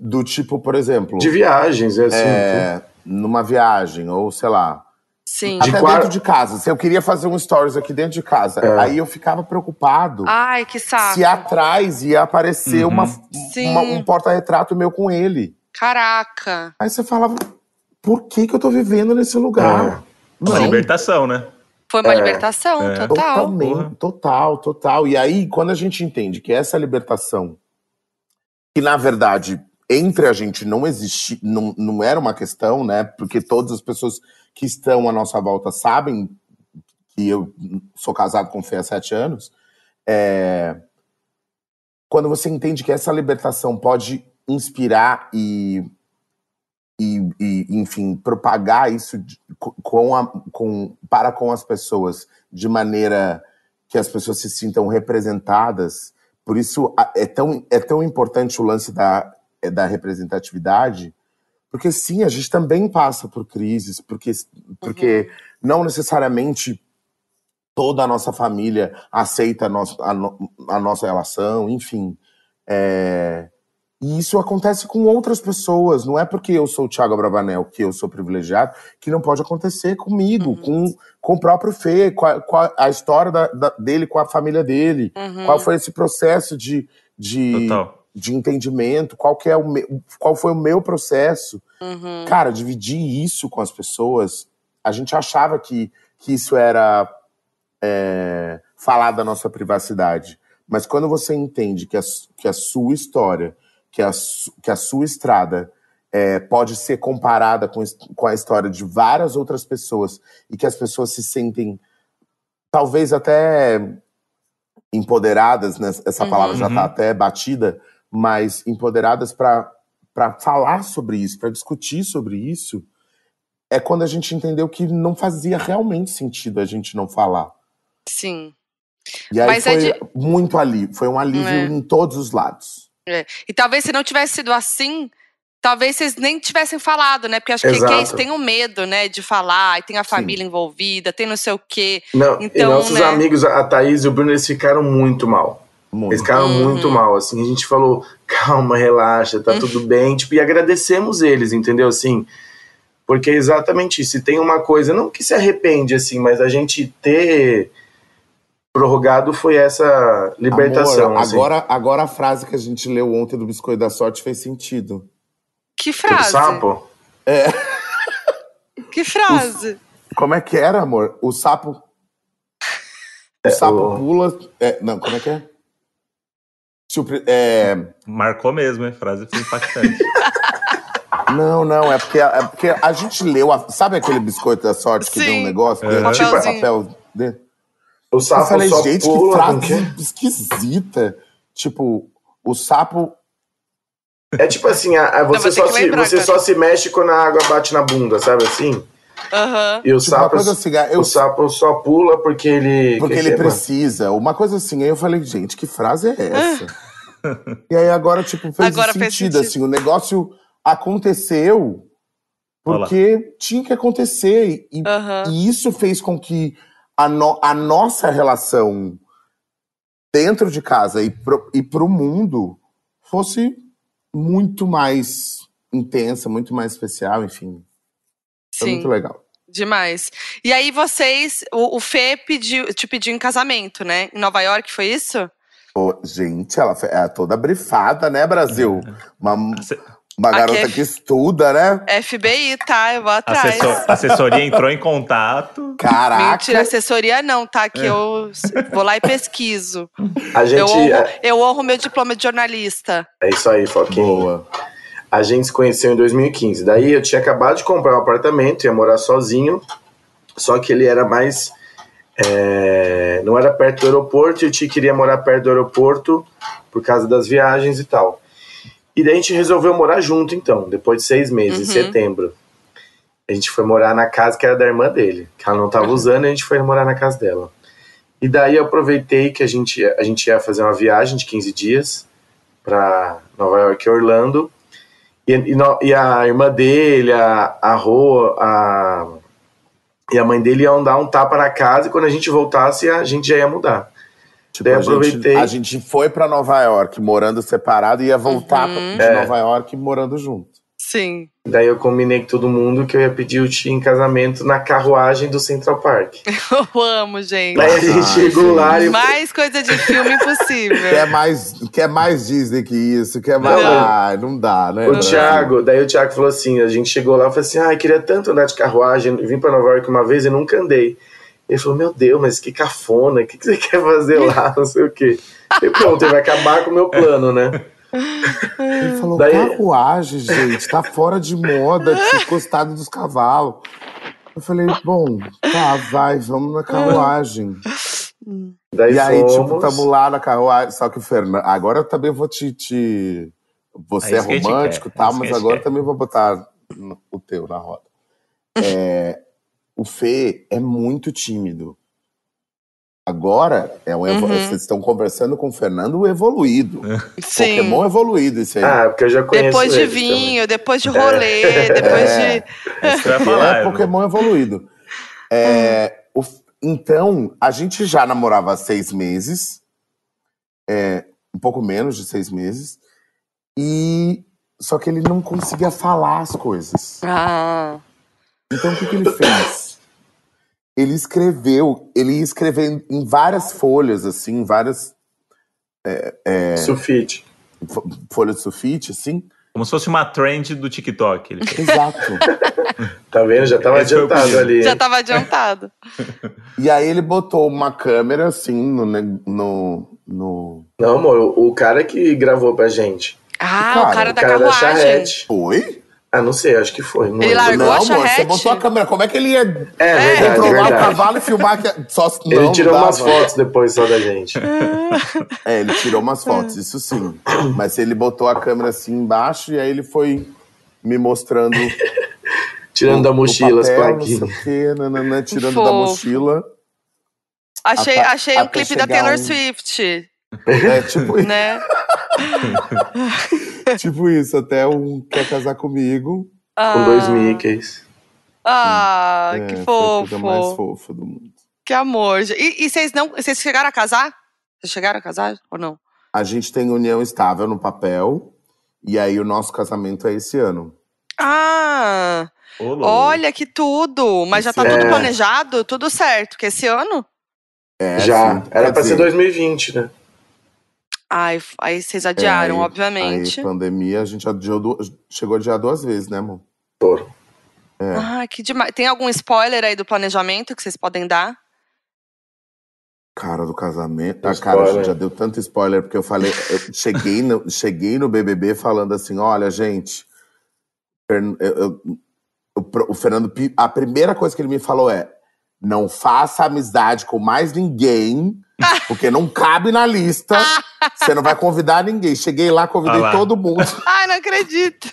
Do tipo, por exemplo, De viagens, é assim. é, numa viagem, ou sei lá, Sim. De até dentro de casa. Se eu queria fazer um stories aqui dentro de casa, É. aí eu ficava preocupado Ai, que saco. se atrás ia aparecer Uhum. uma, uma- um porta-retrato meu com ele. Caraca. Aí você falava, por que que eu tô vivendo nesse lugar? Uma libertação, né? Foi uma É. libertação, É. total. Totalmente, total, total. E aí, quando a gente entende que essa libertação, que na verdade entre a gente não existia, não, não era uma questão, né? Porque todas as pessoas que estão à nossa volta sabem que eu sou casado com Fê há sete anos. É, Quando você entende que essa libertação pode inspirar e, e, e, enfim, propagar isso de- co- com a, com, para com as pessoas de maneira que as pessoas se sintam representadas. Por isso é tão, é tão importante o lance da, da representatividade, porque sim, a gente também passa por crises, porque, porque não necessariamente toda a nossa família aceita a, nossa a, no- a nossa relação, enfim. É, e isso acontece com outras pessoas. Não é porque eu sou o Thiago Bravanel que eu sou privilegiado que não pode acontecer comigo, com, com o próprio Fê, com a, com a- a história da- da- dele com a família dele. Uhum. Qual foi esse processo de, de, Total. De entendimento? Qual, que é o meu, qual foi o meu processo? Uhum. Cara, dividir isso com as pessoas, a gente achava que, que isso era é, falar da nossa privacidade. Mas quando você entende que a, que a sua história, que a, que a sua estrada é, pode ser comparada com, com a história de várias outras pessoas e que as pessoas se sentem talvez até empoderadas, né? essa palavra já Uhum. está até batida, mas empoderadas para falar sobre isso, para discutir sobre isso, é quando a gente entendeu que não fazia realmente sentido a gente não falar. Sim. E aí Mas é foi de- muito alívio, foi um alívio É. em todos os lados. E talvez se não tivesse sido assim, talvez vocês nem tivessem falado, né? Porque acho que, que é Exato. isso, tem um medo, né, de falar, e tem a família envolvida, tem não sei o quê. Não, e Então, nossos né? amigos, a Thaís e o Bruno, eles ficaram muito mal. Muito. Eles ficaram Uhum. muito mal, assim. A gente falou, calma, relaxa, tá tudo bem. Tipo, e agradecemos eles, entendeu? Assim, porque é exatamente isso. E tem uma coisa, não que se arrepende, assim, mas a gente ter prorrogado foi essa libertação. Amor, assim. agora, agora a frase que a gente leu ontem do Biscoito da Sorte fez sentido. Que Do frase? sapo? Que frase? Como é que era, amor? O sapo. O sapo o- pula. é, não, como é que é? É, Marcou mesmo, hein? Frase foi impactante. Não, não, é porque, é porque a gente leu. a- sabe aquele biscoito da sorte que Sim. tem um negócio? Tipo, Papelzinho. papel dentro? O Eu sapo falei, só gente, pula. que frase esquisita. Tipo, o sapo. É tipo assim, a- a- você, ter só se, lembrar, você cara. só se mexe quando a água bate na bunda, sabe assim? Aham. E o Tipo, sapo, assim, eu, o sapo só pula porque ele. porque que ele é, precisa. Uma coisa assim. Aí eu falei, gente, que frase é essa? E aí agora, tipo, fez Agora sentido, fez sentido. assim. O negócio aconteceu porque tinha que acontecer. E, e isso fez com que a, no- a nossa relação dentro de casa e pro, e pro mundo fosse muito mais intensa, muito mais especial, enfim. Foi Sim. muito legal. Demais. E aí vocês, o, o Fê pediu, te pediu em casamento, né? Em Nova York, foi isso? Pô, gente, ela é toda brifada, né, Brasil? Uma, Asse- uma Aqui garota é- que estuda, né? FBI, tá? Eu vou atrás. assessor- assessoria entrou em contato. Caraca. Mentira, assessoria não, tá? Que eu s- vou lá e pesquiso. A gente. Eu honro, É, eu honro meu diploma de jornalista. é isso aí, Foquinha. Boa. A gente se conheceu em 2015. Daí eu tinha acabado de comprar um apartamento, ia morar sozinho, só que ele era mais. É, não era perto do aeroporto e o Ti queria morar perto do aeroporto por causa das viagens e tal. E daí a gente resolveu morar junto, então, depois de seis meses, em Uhum. setembro. A gente foi morar na casa que era da irmã dele, que ela não estava usando, e a gente foi morar na casa dela. E daí eu aproveitei que a gente, a gente ia fazer uma viagem de 15 dias para Nova York e Orlando. E, e no- e a irmã dele, a, a Rô, a, e a mãe dele iam dar um tapa na casa e quando a gente voltasse, a gente já ia mudar. Tipo, Daí a, gente, aproveitei. a gente foi pra Nova York morando separado e ia voltar Uhum. de É. Nova York morando junto. Sim. Daí eu combinei com todo mundo que eu ia pedir o tio em casamento na carruagem do Central Park. Eu amo, gente. Daí a gente Ah, chegou gente. lá e Mais coisa de filme impossível. Quer mais, quer mais Disney que isso? Quer mais. Não. Ah, não dá, né? O Brasil? Thiago, daí o Thiago falou assim: a gente chegou lá e falou assim: ah, eu queria tanto andar de carruagem, vim pra Nova York uma vez e nunca andei. Ele falou: Meu Deus, mas que cafona, o que, que você quer fazer lá? Não sei o quê. E pronto, ele vai acabar com o meu plano, né? Ele falou: Daí- carruagem, gente, tá fora de moda, tipo, costado dos cavalos. Eu falei: bom, tá, vai, vamos na carruagem. Daí E aí, fomos. tipo, tamo lá na carruagem. Só que o Fernando. Agora eu também vou te. te... Você É é romântico e quer, é mas agora também vou botar o teu na roda. É, o Fê é muito tímido. Agora, é um evo- Uhum. vocês estão conversando com o Fernando evoluído. Sim. Pokémon evoluído, esse aí. Ah, porque eu já conheço Depois de eles também. vinho, depois de rolê, depois É. de. Isso Que falar. é Pokémon evoluído. É, o f- então, a gente já namorava há seis meses, é, um pouco menos de seis meses, e só que ele não conseguia falar as coisas. Ah. Então, o que, que ele fez? Ele escreveu, ele ia escrever em várias folhas, assim, várias Sulfite. fo- folhas de sulfite, assim. Como se fosse uma trend do TikTok. Ele. Exato. Tá vendo? Já tava Esse o adiantado ali. Já tava adiantado. e aí ele botou uma câmera, assim, no, no, no Não, amor, o, o cara que gravou pra gente. Ah, Cara, o cara O da cara da carruagem. charrete. Foi? Ah, não sei, acho que foi. Não Ele largou não, a amor, você charrete? botou a câmera. Como é que ele ia É, verdade, controlar o verdade. cavalo e filmar? Que... Só... Ele não, tirou não umas fotos depois só da gente. É, ele tirou umas fotos, isso sim. Mas ele botou a câmera assim embaixo e aí ele foi me mostrando. Tirando o- da o mochila as papel, plaquinhas. O quê, nananã, tirando da Fofo. mochila. Achei, Até- achei um clipe da Taylor um- Swift, É, tipo, né? tipo isso, até um quer casar comigo. Com dois Mickeys. Ah, É, que foi a coisa fofo. mais fofa do mundo. Que amor. E, e vocês não. Vocês chegaram a casar? Vocês chegaram a casar ou não? A gente tem união estável no papel. E aí o nosso casamento é esse ano. Ah! Ô, louco. Olha que tudo! Mas já tá Esse tudo é. planejado? Tudo certo? Que esse ano? É, Já. sim, Era pra ser dizer, 2020, né? Ai, aí vocês adiaram, É, aí- obviamente. Aí, pandemia, a gente adiou du- chegou a adiar duas vezes, né, amor? Foram. Ah, que demais. Tem algum spoiler aí do planejamento que vocês podem dar? Cara, do casamento. Ah, cara, a gente já deu tanto spoiler, porque eu falei, eu cheguei no, cheguei no BBB falando assim: olha, gente, eu- eu- o o Fernando, a primeira coisa que ele me falou é: não faça amizade com mais ninguém, porque não cabe na lista, você não vai convidar ninguém. Cheguei lá, convidei Ah lá. todo mundo, Ai, não acredito.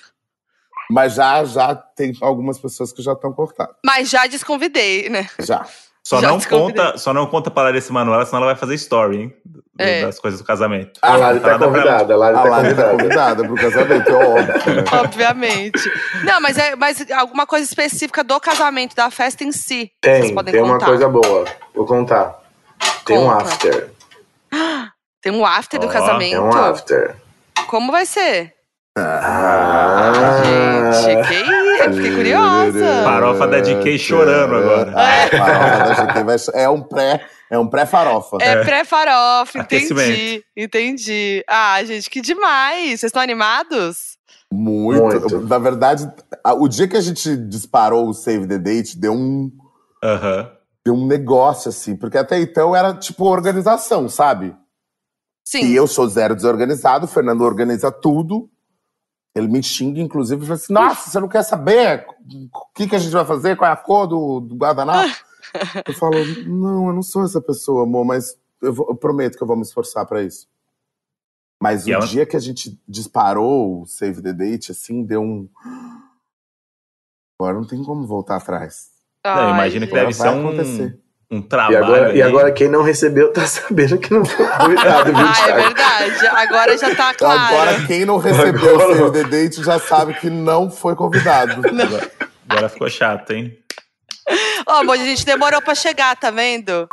mas já, já tem algumas pessoas que já estão cortadas. Mas já desconvidei, né? Já. Só Já não, conta, só não conta pra Larissa Manoela, senão ela vai fazer story, hein? É. Das coisas do casamento. A Lari tá ela. convidada, a Lari A tá tá convidada. convidada pro casamento, é óbvio. né? Obviamente. Não, mas é mas alguma coisa específica do casamento, da festa em si. Vocês Tem, podem tem uma contar. coisa boa. Vou contar. Tem um Conta. after. Tem um after do Ó, casamento. É um after. Como vai ser? Ah, Gente, que isso? Fiquei curiosa. Farofa da DK chorando agora. Farofa da DK vai é um pré, é um pré-farofa. É, É. pré-farofa, entendi. Entendi. Ah, gente, que demais. Vocês estão animados? Muito. Muito. Na verdade, o dia que a gente disparou o Save the Date, deu um, Aham. deu um negócio, assim. Porque até então era tipo organização, sabe? Sim. E eu sou zero desorganizado, o Fernando organiza tudo. Ele me xinga, inclusive, e fala assim: Nossa, você não quer saber o que, que a gente vai fazer? Qual é a cor do, do guardanapo? eu falo: Não, eu não sou essa pessoa, amor, mas eu, vou- eu prometo que eu vou me esforçar pra isso. Mas E o ela- dia que a gente disparou o Save the Date, assim, deu um. Agora não tem como voltar atrás. Não, Ai, imagino que deve Vai ser um, acontecer. Um E trabalho. agora, ali. e agora quem não recebeu tá sabendo que não foi convidado, viu, Ah, é verdade. Agora já tá claro. Agora, quem não recebeu Agora- o the Date já sabe que não foi convidado. Agora, agora ficou chato, hein? Ó, amor, a gente demorou pra chegar, tá vendo?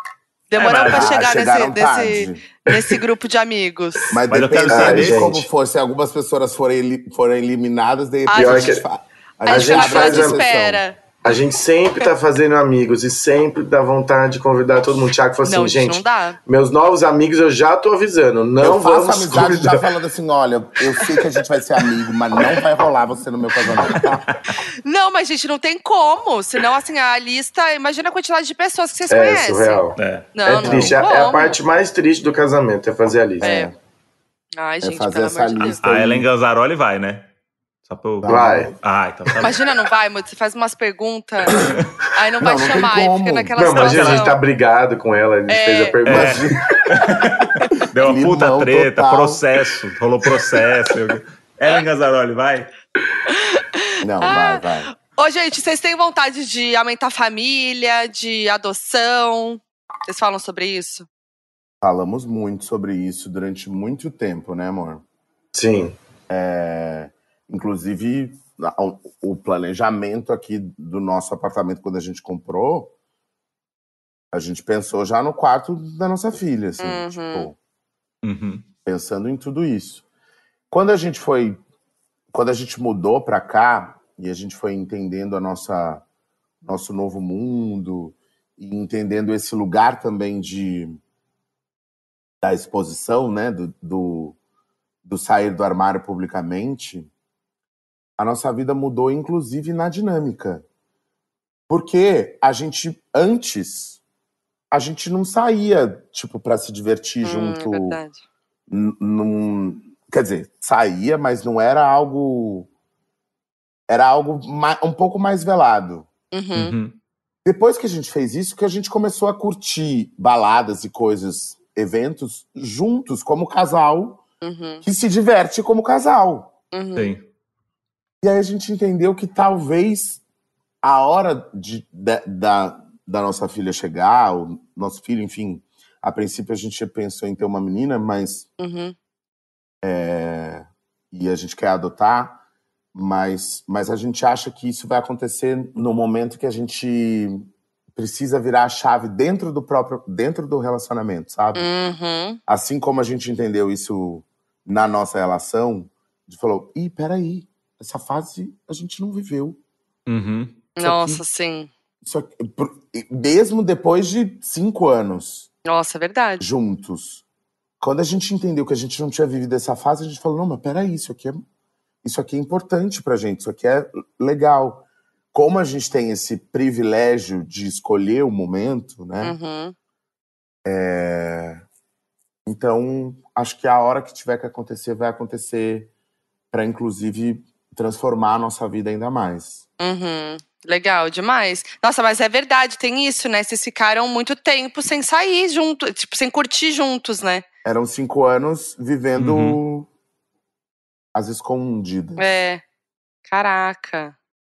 Demorou É, mas- pra chegar nesse, nesse, grupo de amigos. Mas, Mas eu quero depende saber- de como Gente. for. Se algumas pessoas forem, forem eliminadas, de repente Pior a gente, que- fa- A gente gente vai faz a- espera. A gente sempre tá fazendo amigos e sempre dá vontade de convidar todo mundo. Thiago falou assim, não, gente, não dá. meus novos amigos eu já tô avisando, não eu faço vamos amizade convidar. já falando assim: olha, eu sei que a gente vai ser amigo, mas não vai rolar você no meu casamento? Não, mas gente, não tem como. Senão, assim, a lista. Imagina a quantidade de pessoas que vocês É conhecem. surreal. É. Não, é não triste, tem é, é a como. parte mais triste do casamento, é fazer a lista. É. Ai, gente, fazer pelo essa amor de. A Ellen Ganzaroli vai, né? Só pra eu... Vai. Ah, então tá. Imagina, não vai, amor, você faz umas perguntas, aí não Não, vai não tem chamar, aí fica naquela Não, imagina, a situação. gente tá brigado com ela, a gente É. fez a pergunta. Deu uma puta Limão treta, total. processo. Rolou processo. Ellen Ganzaroli, vai. Não, Ah. vai, vai. Ô, gente, vocês têm vontade de aumentar a família, de adoção? Vocês falam sobre isso? Falamos muito sobre isso durante muito tempo, né, amor? Sim. É, inclusive, o planejamento aqui do nosso apartamento, quando a gente comprou, a gente pensou já no quarto da nossa filha, assim, Uhum. tipo, Uhum. pensando em tudo isso. Quando a gente foi, quando a gente mudou para cá e a gente foi entendendo a nossa nosso novo mundo e entendendo esse lugar também de da exposição, né, do, do, do sair do armário publicamente, a nossa vida mudou, inclusive na dinâmica, porque a gente antes a gente não saía tipo para se divertir Hum, junto é verdade. num, quer dizer, saía, mas não era algo era algo um pouco mais velado. Uhum. Uhum. Depois que a gente fez isso, que a gente começou a curtir baladas e coisas, eventos juntos como casal, Uhum. que se diverte como casal. Uhum. Sim. E aí a gente entendeu que talvez a hora de, da, da, da nossa filha chegar, o nosso filho, enfim, a princípio a gente pensou em ter uma menina, mas Uhum. é, e a gente quer adotar, mas, mas a gente acha que isso vai acontecer no momento que a gente precisa virar a chave dentro do próprio dentro do relacionamento, sabe? Uhum. Assim como a gente entendeu isso na nossa relação, a gente falou: "Ih, peraí, essa fase a gente não viveu. Uhum. Isso Nossa, aqui- sim. Isso aqui- mesmo depois de cinco anos Nossa, é verdade. juntos. Quando a gente entendeu que a gente não tinha vivido essa fase, a gente falou: não, mas peraí, isso aqui é, isso aqui é importante pra gente, isso aqui é legal. Como a gente tem esse privilégio de escolher o momento, né? Uhum. É, Então, acho que a hora que tiver que acontecer, vai acontecer para inclusive transformar a nossa vida ainda mais. Uhum. Legal demais. Nossa, mas é verdade, tem isso, né? Vocês ficaram muito tempo sem sair junto, tipo, sem curtir juntos, né? Eram cinco anos vivendo Uhum. às escondidas. É. Caraca.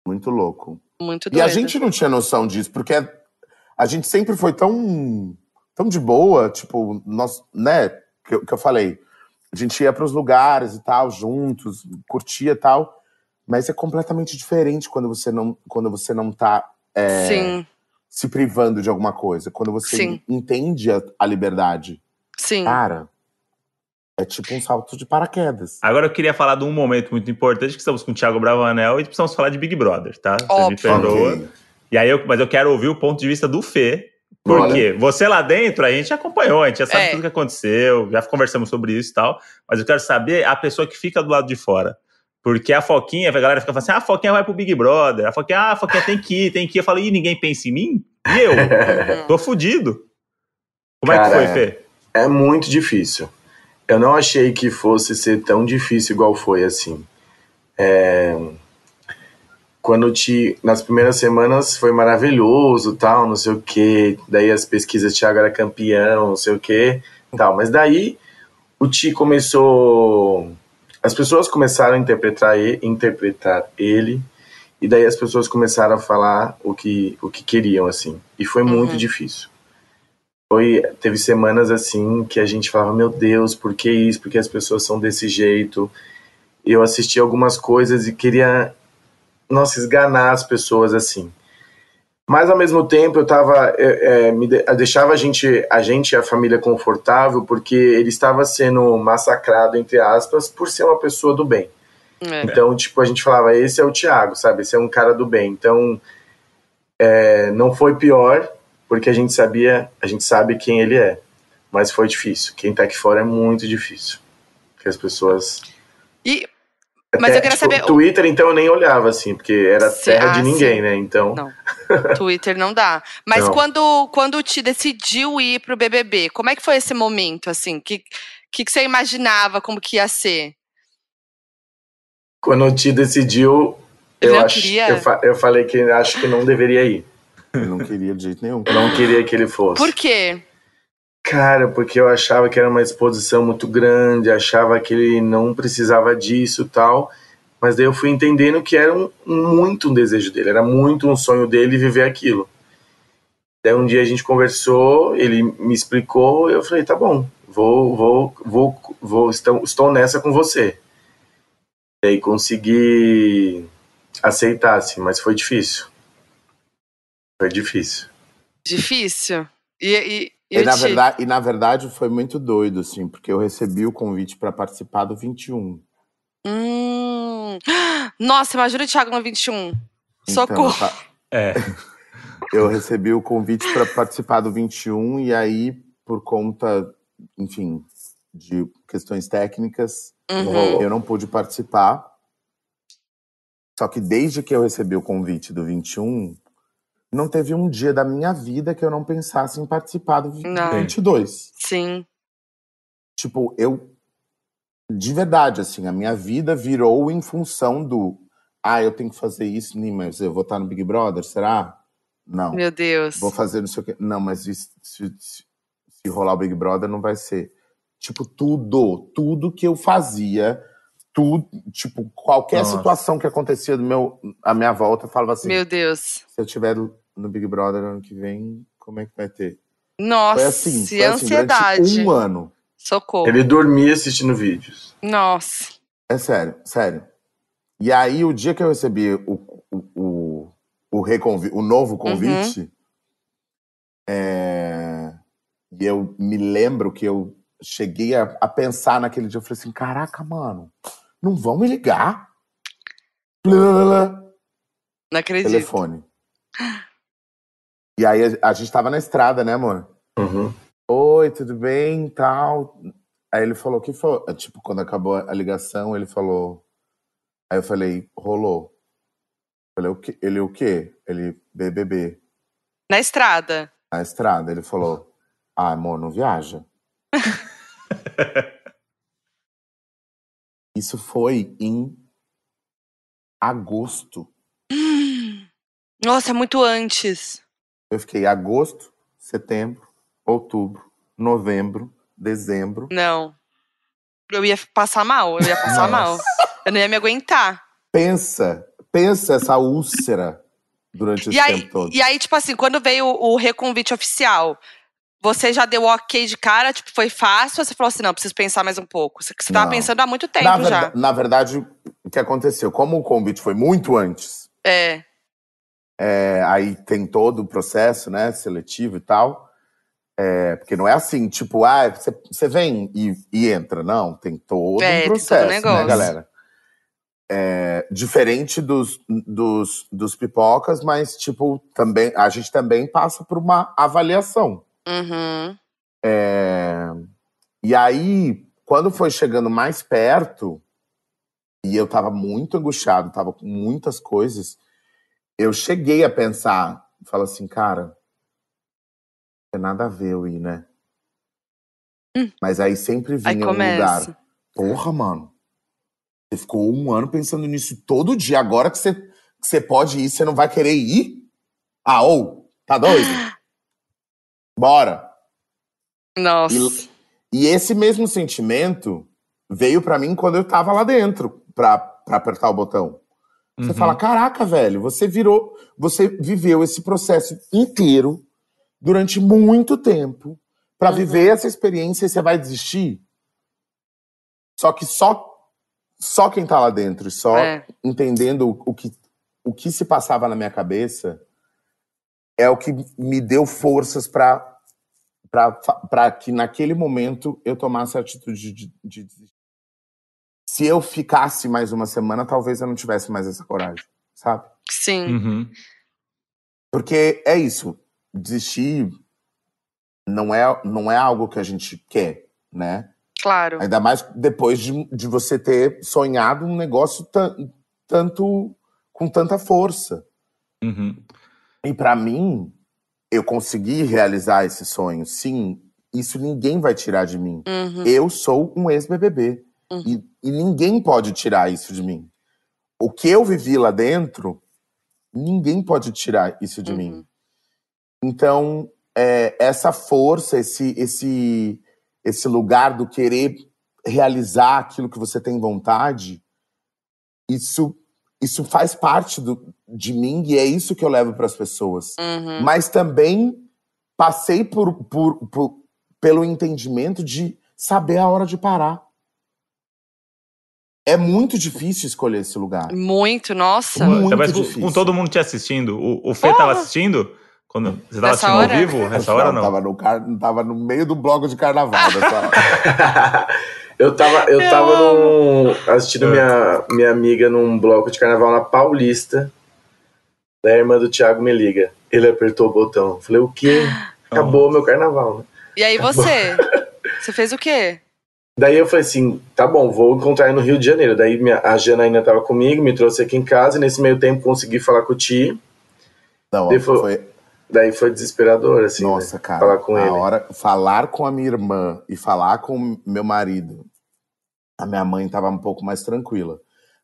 Muito louco. Muito E doido. a gente não tinha noção disso, porque a gente sempre foi tão, tão de boa, tipo, nós, né, que, eu- que eu falei, a gente ia para os lugares e tal, juntos, curtia e tal, mas é completamente diferente quando você não, quando você não tá é, Sim, se privando de alguma coisa, quando você Sim. entende a, a liberdade. sim. Cara, é tipo um salto de paraquedas. Agora eu queria falar de um momento muito importante que estamos com o Thiago Bravanel e precisamos falar de Big Brother, tá? Você me perdoa. Ok. E aí eu, mas eu quero ouvir o ponto de vista do Fê. Porque você lá dentro, a gente acompanhou, a gente já sabe É. tudo que aconteceu, já conversamos sobre isso e tal. Mas eu quero saber a pessoa que fica do lado de fora. Porque a Foquinha, a galera fica falando assim: ah, a Foquinha vai pro Big Brother. A Foquinha, ah, a Foquinha tem que ir, tem que ir. Eu falo, ih, ninguém pensa em mim? E eu? Tô fudido. Como é que Cara, foi, Fê? É muito difícil. Eu não achei que fosse ser tão difícil igual foi assim. É, quando te, nas primeiras semanas foi maravilhoso, tal, não sei o que. Daí as pesquisas Thiago era campeão, não sei o que, tal. Mas daí o Ti começou, as pessoas começaram a interpretar ele, interpretar ele, e daí as pessoas começaram a falar o que o que queriam assim. E foi muito Uhum. difícil. Foi, teve semanas assim que a gente falava, meu Deus, por que isso? Por que as pessoas são desse jeito? Eu assisti algumas coisas e queria nossa, esganar as pessoas assim. Mas ao mesmo tempo eu tava, é, é, me de- deixava a gente, a gente e a família confortável porque ele estava sendo massacrado entre aspas por ser uma pessoa do bem. É. Então tipo a gente falava esse é o Thiago, sabe? Esse é um cara do bem. Então é, não foi pior porque a gente sabia, a gente sabe quem ele é. Mas foi difícil. Quem tá aqui fora é muito difícil. Porque as pessoas E, Mas eu queria tipo, saber- Twitter, então, eu nem olhava, assim, porque era Sim, terra ah, de ninguém, sim. né? Então, Não. Twitter não dá. Mas Não. quando quando o Ti decidiu ir pro BBB, como é que foi esse momento, assim? O que, que, que você imaginava como que ia ser? quando o Ti decidiu, eu, não ach, queria? eu, fa- eu falei que acho que não deveria ir. Eu não queria de jeito nenhum. Eu não queria que ele fosse. Por quê? Cara, porque eu achava que era uma exposição muito grande, achava que ele não precisava disso tal. Mas daí eu fui entendendo que era um, muito um desejo dele, era muito um sonho dele viver aquilo. Daí um dia a gente conversou, ele me explicou, eu falei, tá bom, vou, vou, vou, vou estou, estou nessa com você. Daí consegui aceitar, assim, mas foi difícil. Foi difícil. Difícil? E, e, e E na, verdade, e na verdade foi muito doido, assim, porque eu recebi o convite para participar do 21. Hum. Nossa, imagina o Thiago no 21. Então, Socorro. tá- É. eu recebi o convite para participar do 21 e aí, por conta, enfim, de questões técnicas, Uhum. eu não pude participar. Só que desde que eu recebi o convite do 21, não teve um dia da minha vida que eu não pensasse em participar do Não. 22. Sim. Tipo, eu. De verdade, assim, a minha vida virou em função do. Ah, eu tenho que fazer isso, nem, mas eu vou estar no Big Brother, será? Não. Meu Deus. Vou fazer não sei o quê. Não, mas isso- se, se, se rolar o Big Brother, não vai ser. Tipo, tudo, tudo que eu fazia, tudo, tipo, qualquer Nossa. situação que acontecia do meu, à minha volta, eu falava assim: Meu Deus. se eu tiver no Big Brother ano que vem, como é que vai ter? Nossa, Foi assim, e foi assim, ansiedade. um ano. Socorro. Ele dormia assistindo vídeos. Nossa. É sério, sério. E aí, o dia que eu recebi o, o, o, o, reconvi- o novo convite, é, e eu me lembro que eu cheguei a, a pensar naquele dia, eu falei assim, caraca, mano, não vão me ligar? Não acredito. telefone. E aí, a, a gente tava na estrada, né, amor? Uhum. Oi, tudo bem, tal. Aí ele falou que foi, tipo, quando acabou a ligação, ele falou. Aí eu falei, rolou. Eu Falei, o quê? Ele, o quê? Ele, BBB, Na estrada. na estrada. Ele falou, ah, amor, não viaja. Isso foi em agosto. Nossa, muito antes. Eu fiquei agosto, setembro, outubro, novembro, dezembro. Não. Eu ia passar mal, eu ia passar mal. Eu não ia me aguentar. Pensa, pensa essa úlcera durante esse E aí, tempo todo. e aí, tipo assim, quando veio o, reconvite oficial, você já deu ok de cara? Tipo, foi fácil? Ou você falou assim, não, preciso pensar mais um pouco? Você, você tava Não. pensando há muito tempo na, já. na verdade, o que aconteceu? Como o convite foi muito antes, É. é, aí tem todo o processo, né, seletivo e tal. É, porque não é assim, tipo, ah, você, você vem e, e entra. Não, tem todo É, tem um todo processo, negócio. né, galera? É, diferente dos, dos, dos pipocas, mas, tipo, também, a gente também passa por uma avaliação. Uhum. É, E aí, quando foi chegando mais perto, e eu tava muito angustiado, tava com muitas coisas, eu cheguei a pensar, falo assim, cara, não tem nada a ver eu ir, né? Hum. Mas aí sempre Aí vinha um começa. lugar, porra, mano, Você ficou um ano pensando nisso todo dia. Agora que você, que você pode ir, você não vai querer ir? Ah, ou, tá doido? Bora. Nossa. E, e esse mesmo sentimento veio pra mim quando eu tava lá dentro pra, pra apertar o botão. Você Uhum. fala, caraca, velho, você virou, você viveu esse processo inteiro durante muito tempo pra Uhum. viver essa experiência e você vai desistir? Só que só só quem tá lá dentro, só É. entendendo o, o que o que se passava na minha cabeça é o que me deu forças pra pra pra que naquele momento eu tomasse a atitude de, de desistir. Se eu ficasse mais uma semana, talvez eu não tivesse mais essa coragem, sabe? Sim. Uhum. Porque é isso, desistir não é, não é algo que a gente quer, né? Claro. Ainda mais depois de, de você ter sonhado um negócio tan- tanto com tanta força. Uhum. E pra mim, eu consegui realizar esse sonho. Sim, isso ninguém vai tirar de mim. Uhum. Eu sou um ex-BBB. Uhum. E, e ninguém pode tirar isso de mim. O que eu vivi lá dentro, ninguém pode tirar isso de Uhum. mim. Então, é, essa força, esse, esse, esse lugar do querer realizar aquilo que você tem vontade, isso, isso faz parte do, de mim e é isso que eu levo para as pessoas Uhum. mas também passei por, por- por- pelo entendimento de saber a hora de parar. É muito difícil escolher esse lugar. Muito, nossa. Muito mais com, difícil. com todo mundo te assistindo. O, o Fê tava assistindo? Quando você tava Nessa assistindo hora? ao vivo? Nessa hora não? Tava no, car... tava no meio do bloco de carnaval hora. eu tava, eu tava num, assistindo É. minha, minha amiga num bloco de carnaval na Paulista. Da irmã do Thiago me liga. Ele apertou o botão. Falei, o quê? Acabou meu carnaval, né? E aí você? Você fez o quê? Daí eu falei assim, tá bom, vou encontrar ele no Rio de Janeiro. Daí minha, a Janaína tava comigo, me trouxe aqui em casa, e nesse meio tempo consegui falar com o Ti. Não, Ele falou- foi... Daí foi desesperador, assim, Nossa, né? cara. falar com a ele. hora, falar com a minha irmã e falar com meu marido. A minha mãe tava um pouco mais tranquila.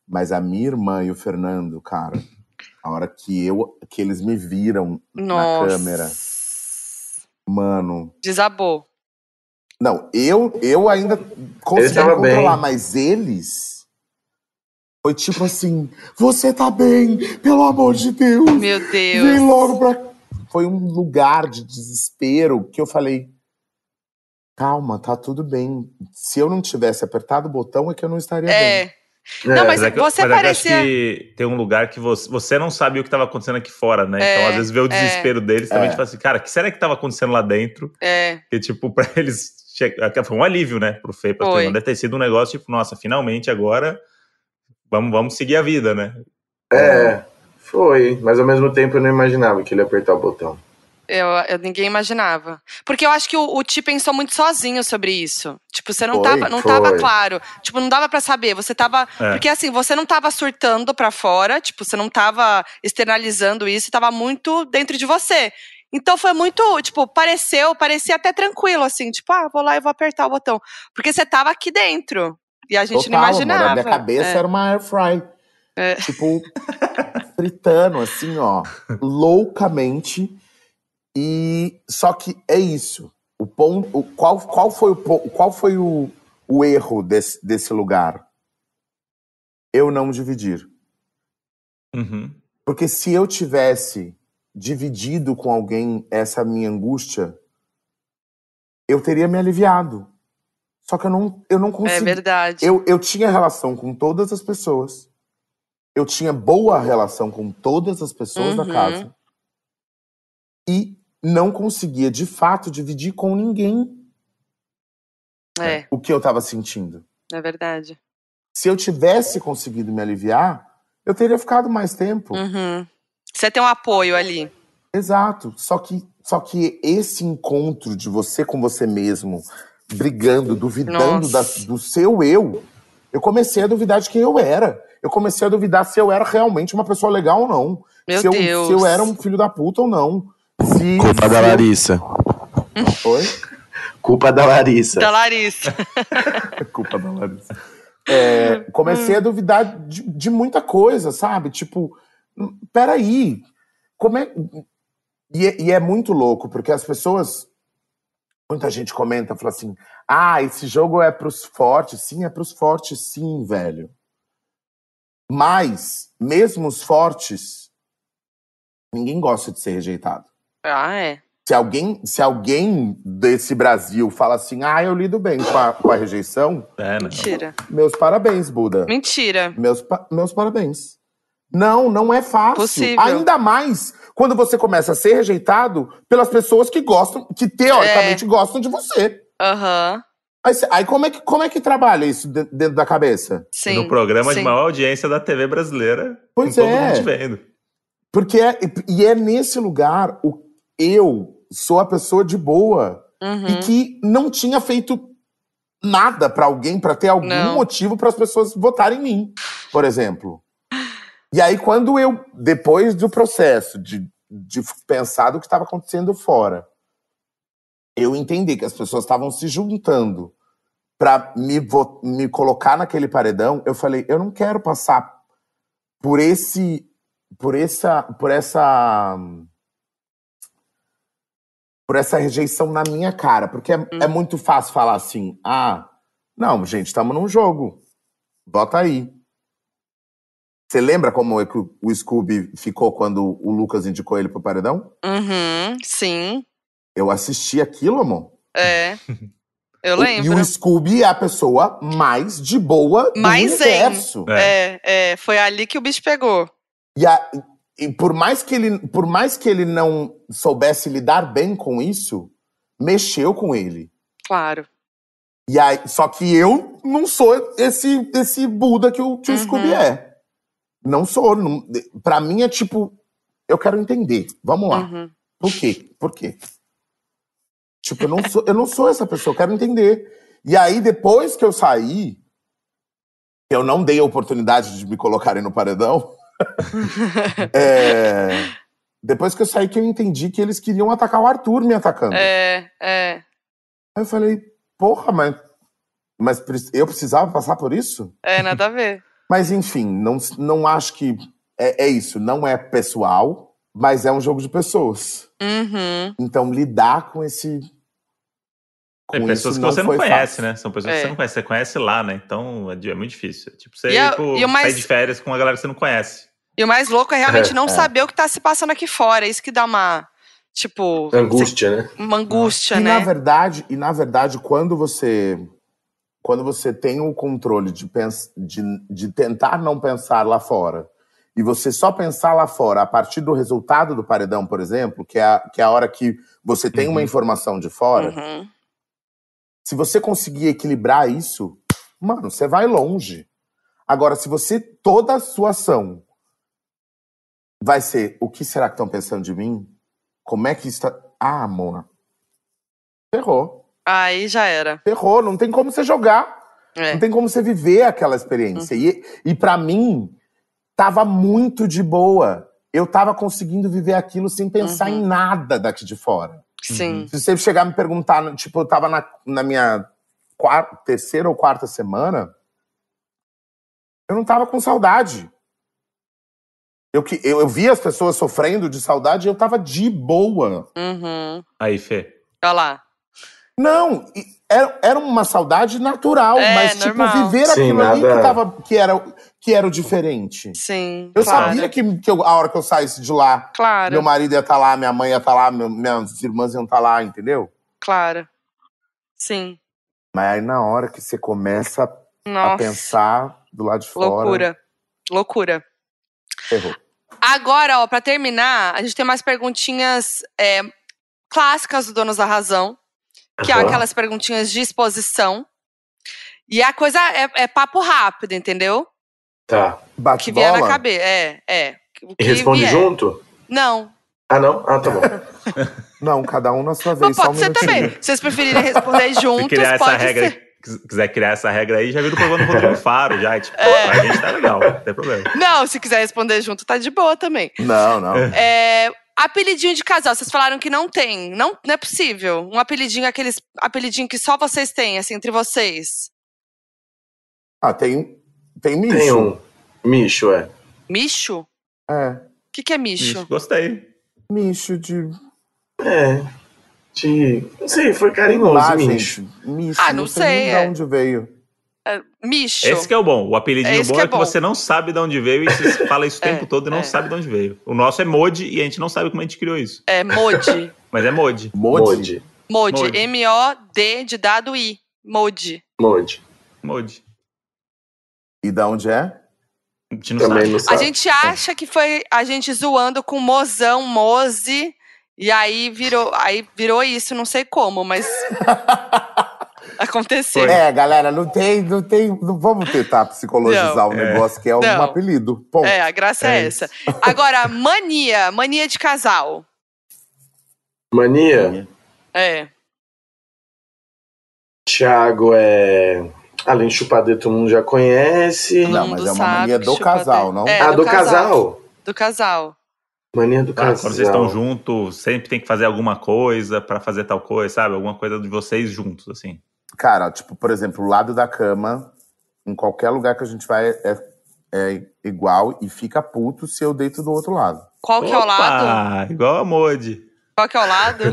Mas a minha irmã e o Fernando, cara, a hora que eu que eles me viram na Nossa. câmera, mano. Desabou. Não, eu eu ainda consegui controlar, bem. mas eles foi tipo assim: "Você tá bem? Pelo amor de Deus. Meu Vem Deus. logo pra. Foi um lugar de desespero que eu falei: calma, tá tudo bem. Se eu não tivesse apertado o botão, é que eu não estaria bem. É. Não, mas é você mas é parecia- acho que tem um lugar que você, você não sabia o que estava acontecendo aqui fora, né? É, então, às vezes, vê o desespero deles também, É. tipo assim, cara, o que será que estava acontecendo lá dentro? É. Que, tipo, pra eles. Che- Foi um alívio, né? Pro Fê, pra irmã. Deve ter sido um negócio, tipo, nossa, finalmente agora vamos, vamos seguir a vida, né? É, foi. Mas ao mesmo tempo eu não imaginava que ele ia apertar o botão. Eu, eu- ninguém imaginava. Porque eu acho que o, o Ti pensou muito sozinho sobre isso. Tipo, você não Foi, tava, não foi. tava claro. Tipo, não dava pra saber. Você tava. É. Porque assim, você não tava surtando pra fora, tipo, você não tava externalizando isso, tava muito dentro de você. Então foi muito, tipo, pareceu, parecia até tranquilo, assim, tipo, ah, vou lá e vou apertar o botão. Porque você tava aqui dentro. E a gente não Total, imaginava. amor, a minha cabeça É. era uma air fry. É. Tipo, fritando, assim, ó, loucamente. E só que é isso. O ponto, o, qual, qual foi, o, qual foi o, o erro desse, desse lugar? Eu não dividir. Uhum. Porque se eu tivesse dividido com alguém essa minha angústia, eu teria me aliviado. Só que eu não, eu não É consegui. verdade. Eu, eu tinha relação com todas as pessoas. Eu tinha boa relação com todas as pessoas da Uhum. casa. E não conseguia, de fato, dividir com ninguém É, o que eu estava sentindo. é verdade. Se eu tivesse conseguido me aliviar, eu teria ficado mais tempo. Uhum. Você tem um apoio ali. Exato. Só que, só que esse encontro de você com você mesmo, brigando, duvidando da- do seu eu, eu comecei a duvidar de quem eu era. Eu comecei a duvidar se eu era realmente uma pessoa legal ou não. Meu se, eu, Deus. se eu era um filho da puta ou não. Se, Culpa se da eu- Larissa. Oi? Culpa da Larissa. Da Larissa. Culpa da Larissa. é, comecei a duvidar de, de muita coisa, sabe? Tipo, peraí, como é. E, é- e é muito louco, porque as pessoas. Muita gente comenta, fala assim: ah, esse jogo é pros fortes. Sim, é pros fortes, sim, velho. Mas, mesmo os fortes, ninguém gosta de ser rejeitado. Ah, é. Se alguém, se alguém desse Brasil fala assim, ah, eu lido bem com a, com a rejeição, É, né? Mentira. meus parabéns, Buda. Mentira. Meus, meus parabéns. Não, não é fácil. Possível. Ainda mais quando você começa a ser rejeitado pelas pessoas que gostam, que teoricamente É. gostam de você. Aham. Aí, cê- aí como, é que, como é que trabalha isso de- dentro da cabeça? Sim. no programa sim. de maior audiência da TV brasileira. Pois com todo é. mundo te vendo. Porque é, e é nesse lugar o eu sou a pessoa de boa Uhum. e que não tinha feito nada pra alguém pra ter algum Não. motivo para as pessoas votarem em mim, por exemplo. E aí quando eu depois do processo de, de pensar do que estava acontecendo fora, eu entendi que as pessoas estavam se juntando pra me, me colocar naquele paredão, eu falei, eu não quero passar por esse por essa por essa por essa rejeição na minha cara, porque é, é muito fácil falar assim: "Ah, não, gente, estamos num jogo. Bota aí". Você lembra como é que o Scooby ficou quando o Lucas indicou ele pro paredão? Uhum. Sim. Eu assisti aquilo, amor. É. Eu O- E lembro. o Scooby é a pessoa mais de boa do Mais universo. É, é. Foi ali que o bicho pegou. E, a- e por mais que ele, por mais que ele não soubesse lidar bem com isso, mexeu com ele. Claro. E aí, só que eu não sou esse esse Buda que o, que o Uhum. Scooby é. Não sou. Não, pra mim é tipo, eu quero entender. Vamos lá. Uhum. Por quê? Por quê? Tipo, eu não sou, eu não sou essa pessoa, eu quero entender. E aí, depois que eu saí, eu não dei a oportunidade de me colocarem no paredão. é, depois que eu saí, que eu entendi que eles queriam atacar o Arthur me atacando. É, é. Aí eu falei, porra, mas, mas eu precisava passar por isso? É, nada a ver. Mas enfim, não, não acho que. É, é isso, não é pessoal, mas é um jogo de pessoas. Uhum. Então, lidar com esse. Tem com pessoas isso que você não conhece, fácil. né? São pessoas É. que você não conhece. Você conhece lá, né? Então é, é muito difícil. Tipo, você E tipo, e mais- sair de férias com uma galera que você não conhece. E o mais louco é realmente É, não é. saber o que tá se passando aqui fora. Isso que dá uma. Tipo. Angústia, né? Uma angústia, E né? na verdade, e na verdade, quando você quando você tem o controle de, de, de tentar não pensar lá fora, e você só pensar lá fora a partir do resultado do paredão, por exemplo, que é a, que é a hora que você tem uma Uhum. informação de fora, Uhum. se você conseguir equilibrar isso, mano, você vai longe. Agora, se você, toda a sua ação vai ser o que será que estão pensando de mim? Como é que está. Ah, amor. Ferrou. Aí já era. Ferrou. Não tem como você jogar. É. Não tem como você viver aquela experiência. E, e para mim, tava muito de boa. Eu tava conseguindo viver aquilo sem pensar Uhum. em nada daqui de fora. Sim. Se você chegar a me perguntar, tipo, eu tava na, na minha quarta, terceira ou quarta semana, eu não tava com saudade. Eu, que- eu, eu via as pessoas sofrendo de saudade e eu tava de boa. Uhum. Aí, Fê. Olha lá. Não, era, era uma saudade natural, É, mas tipo, normal. viver Sim, aquilo ali que, tava, que, era, que era o diferente. Sim. Eu claro. sabia que, que eu- a hora que eu saísse de lá, Claro, meu marido ia estar lá, minha mãe ia estar lá, meu- minhas irmãs iam estar lá, entendeu? claro. Sim. Mas aí na hora que você começa a Nossa. pensar do lado de fora, Loucura. Loucura. ferrou. Agora, ó, pra terminar, a gente tem umas perguntinhas é, clássicas do Donos da Razão, que é Aham. aquelas perguntinhas de exposição. E a coisa é, é papo rápido, entendeu? Tá. O Bate que vier na bola? cabeça. É, é. O que E responde vier. junto? Não. Ah, não? Ah, tá bom. Não, cada um na sua Mas vez, só um pode ser minutinho. também. Se vocês preferirem responder Se juntos, criar essa pode regra, ser. quiser criar essa regra aí, já viu do programa do Rodrigo Faro, já. Tipo, É. a gente tá legal, não tem problema. Não, se quiser responder junto, tá de boa também. Não, não. É, apelidinho de casal, vocês falaram que não tem. Não, não é possível. Um apelidinho, aqueles apelidinho que só vocês têm, assim, entre vocês. Ah, tem, tem micho. Tem um. Micho, é. Micho? O É, que, que é micho? Ixi, Gostei. micho de... É. De. Não sei, foi carinhoso, Lá, micho. gente, micho. Ah, não sei sei, nem é. de onde veio. É, micho. Esse que é o bom. O apelidinho Esse bom que é, é que bom. você não sabe de onde veio e você fala isso o É, tempo todo e não é. sabe de onde veio. O nosso é Modi e a gente não sabe como a gente criou isso. É mode. Mas é Modi. Modi? Mode. M-O-D de dado I. Mode. Mode. Modi. E da onde é? A gente não Também sabe. não A sabe. gente acha que foi a gente zoando com mozão, moze. E aí virou, aí virou isso, não sei como, mas aconteceu. Foi. É, galera, não tem, não tem, não vamos tentar psicologizar Não. um negócio que é um Não. apelido. Ponto. É, a graça é, É essa. Agora, mania, mania de casal. Mania. É. Thiago é. Além de chupadeiro, todo mundo já conhece. Todo Não, mas é uma mania do casal, não? É, ah, do casal. Do casal. Mania do Ah, casal. quando vocês estão juntos, sempre tem que fazer alguma coisa pra fazer tal coisa, sabe? Alguma coisa de vocês juntos, assim. Cara, tipo, por exemplo, o lado da cama, em qualquer lugar que a gente vai, é, é igual e fica puto se eu deito do outro lado. Qual que é o lado? Ah, igual a Modi. Qual que é o lado?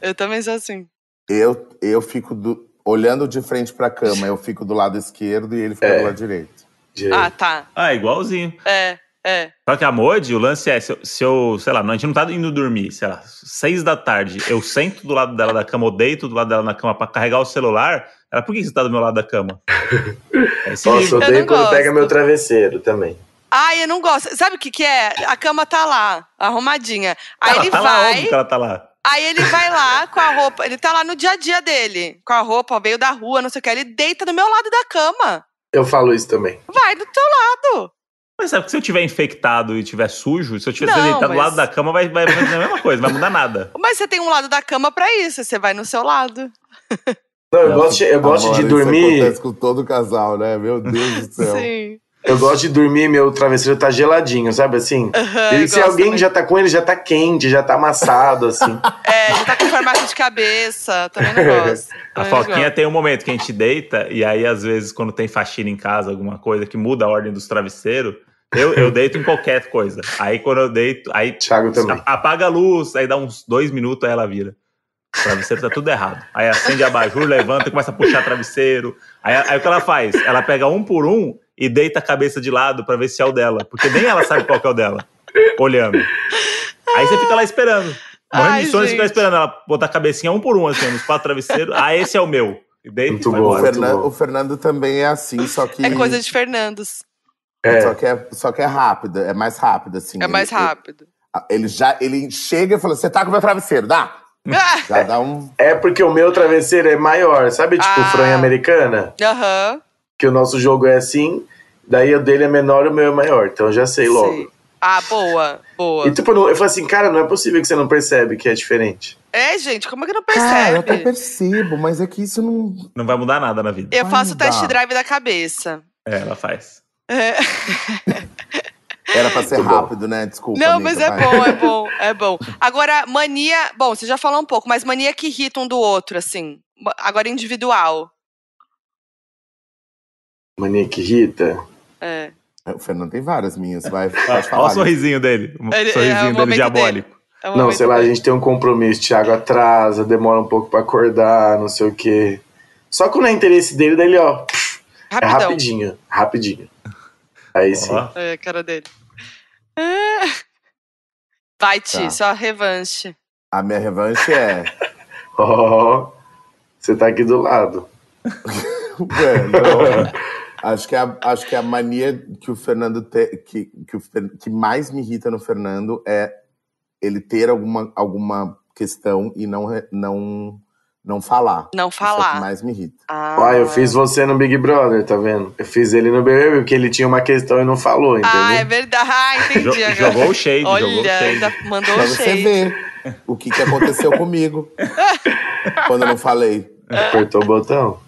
Eu também sou assim. Eu, eu fico do- olhando de frente pra cama, eu fico do lado esquerdo e ele fica É. do lado direito. Direito. Ah, tá. Ah, igualzinho. É, é. Só que a Modi, o lance é, se eu, se eu, sei lá, a gente não tá indo dormir, sei lá, seis da tarde, eu sento do lado dela da cama, ou deito do lado dela na cama pra carregar o celular, ela, por que você tá do meu lado da cama? É esse Nossa, eu Eu odeio não quando gosto. pega meu travesseiro também. Ai, eu não gosto. Sabe o que que é? A cama tá lá, arrumadinha. Aí ela ele tá lá, vai, óbvio que ela tá lá. aí ele vai lá com a roupa, ele tá lá no dia a dia dele, com a roupa, veio da rua, não sei o que, ele deita do meu lado da cama. Eu falo isso também. Vai do teu lado. Mas sabe que se eu tiver infectado e tiver sujo, se eu tiver deitado do mas- lado da cama, vai, vai fazer a mesma coisa, não vai mudar nada. Mas você tem um lado da cama pra isso, você vai no seu lado. Não, eu Não, gosto, de, eu gosto Amor, de Isso dormir. acontece com todo casal, né? Meu Deus do céu. Sim. Eu gosto de dormir, meu travesseiro tá geladinho, sabe assim? E eu se alguém também. já tá com ele, já tá quente, já tá amassado, assim. É, ele tá com formato de cabeça, também não gosto. A Foquinha tem um momento que a gente deita, e aí, às vezes, quando tem faxina em casa, alguma coisa que muda a ordem dos travesseiros, eu, eu deito em qualquer coisa. Aí, quando eu deito, aí Thiago também. apaga a luz, aí dá uns dois minutos, aí ela vira. O travesseiro tá tudo errado. Aí acende a abajur, levanta, começa a puxar travesseiro. Aí, aí o que ela faz? Ela pega um por um e deita a cabeça de lado pra ver se é o dela. Porque nem ela sabe qual que é o dela. Olhando. Aí você fica lá esperando. Morrendo de sono, você fica esperando ela botar a cabecinha um por um, assim, nos quatro travesseiros. Ah, esse é o meu. E deita Muito e bom. O, Fernan- bom. o Fernando também é assim, só que. É coisa de Fernandos. É. Só que é, só que é rápido, é mais rápido, assim. É mais Ele- rápido. Ele, ele já ele chega e fala: Você tá com o meu travesseiro, dá? Ah! Já dá um. É porque o meu travesseiro é maior, sabe? Tipo Ah. fronha americana, Aham. que o nosso jogo é assim, daí o dele é menor e o meu é maior. Então eu já sei logo. sei. Ah, boa, boa. E tipo, eu falei assim, cara, não é possível que você não percebe que é diferente. É, gente, como é que não Cara, eu até percebe? percebo, mas é que isso não. Não vai mudar nada na vida. Eu Vai faço o test drive da cabeça. É, ela faz. É. Era pra ser Muito bom. rápido, né? Desculpa. Não, amiga, mas é vai. bom, é bom, é bom. Agora, mania. Bom, você já falou um pouco, mas mania que irrita um do outro, assim. Agora individual. Mania que irrita. É. O Fernando tem várias minhas, vai. Olha o sorrisinho dele. O Ele- é, sorrisinho é o dele diabólico. É um Não, sei lá, a dele. gente tem um compromisso, Thiago atrasa, demora um pouco pra acordar, não sei o quê. Só quando é interesse dele, daí ele, ó, é Rapidão. rapidinho, rapidinho. Aí sim. É a cara dele. É. Vai, Ti, Tá. só revanche. A minha revanche é. Ó, você tá aqui do lado. É, não. acho, que a, acho que a mania que o Fernando tem. Que, que, o que mais me irrita no Fernando é ele ter alguma, alguma questão e não, não, não falar. Não Isso é o que falar. mais me irrita. Ah, Ó, eu fiz você no Big Brother, tá vendo? Eu fiz ele no BBB porque ele tinha uma questão e não falou, entendeu? Ah, é verdade. Ah, entendi. agora. jogou o shade, jogou o Olha, shade. já mandou Pra o você shade. ver o que, que aconteceu comigo quando eu não falei. Apertou o botão.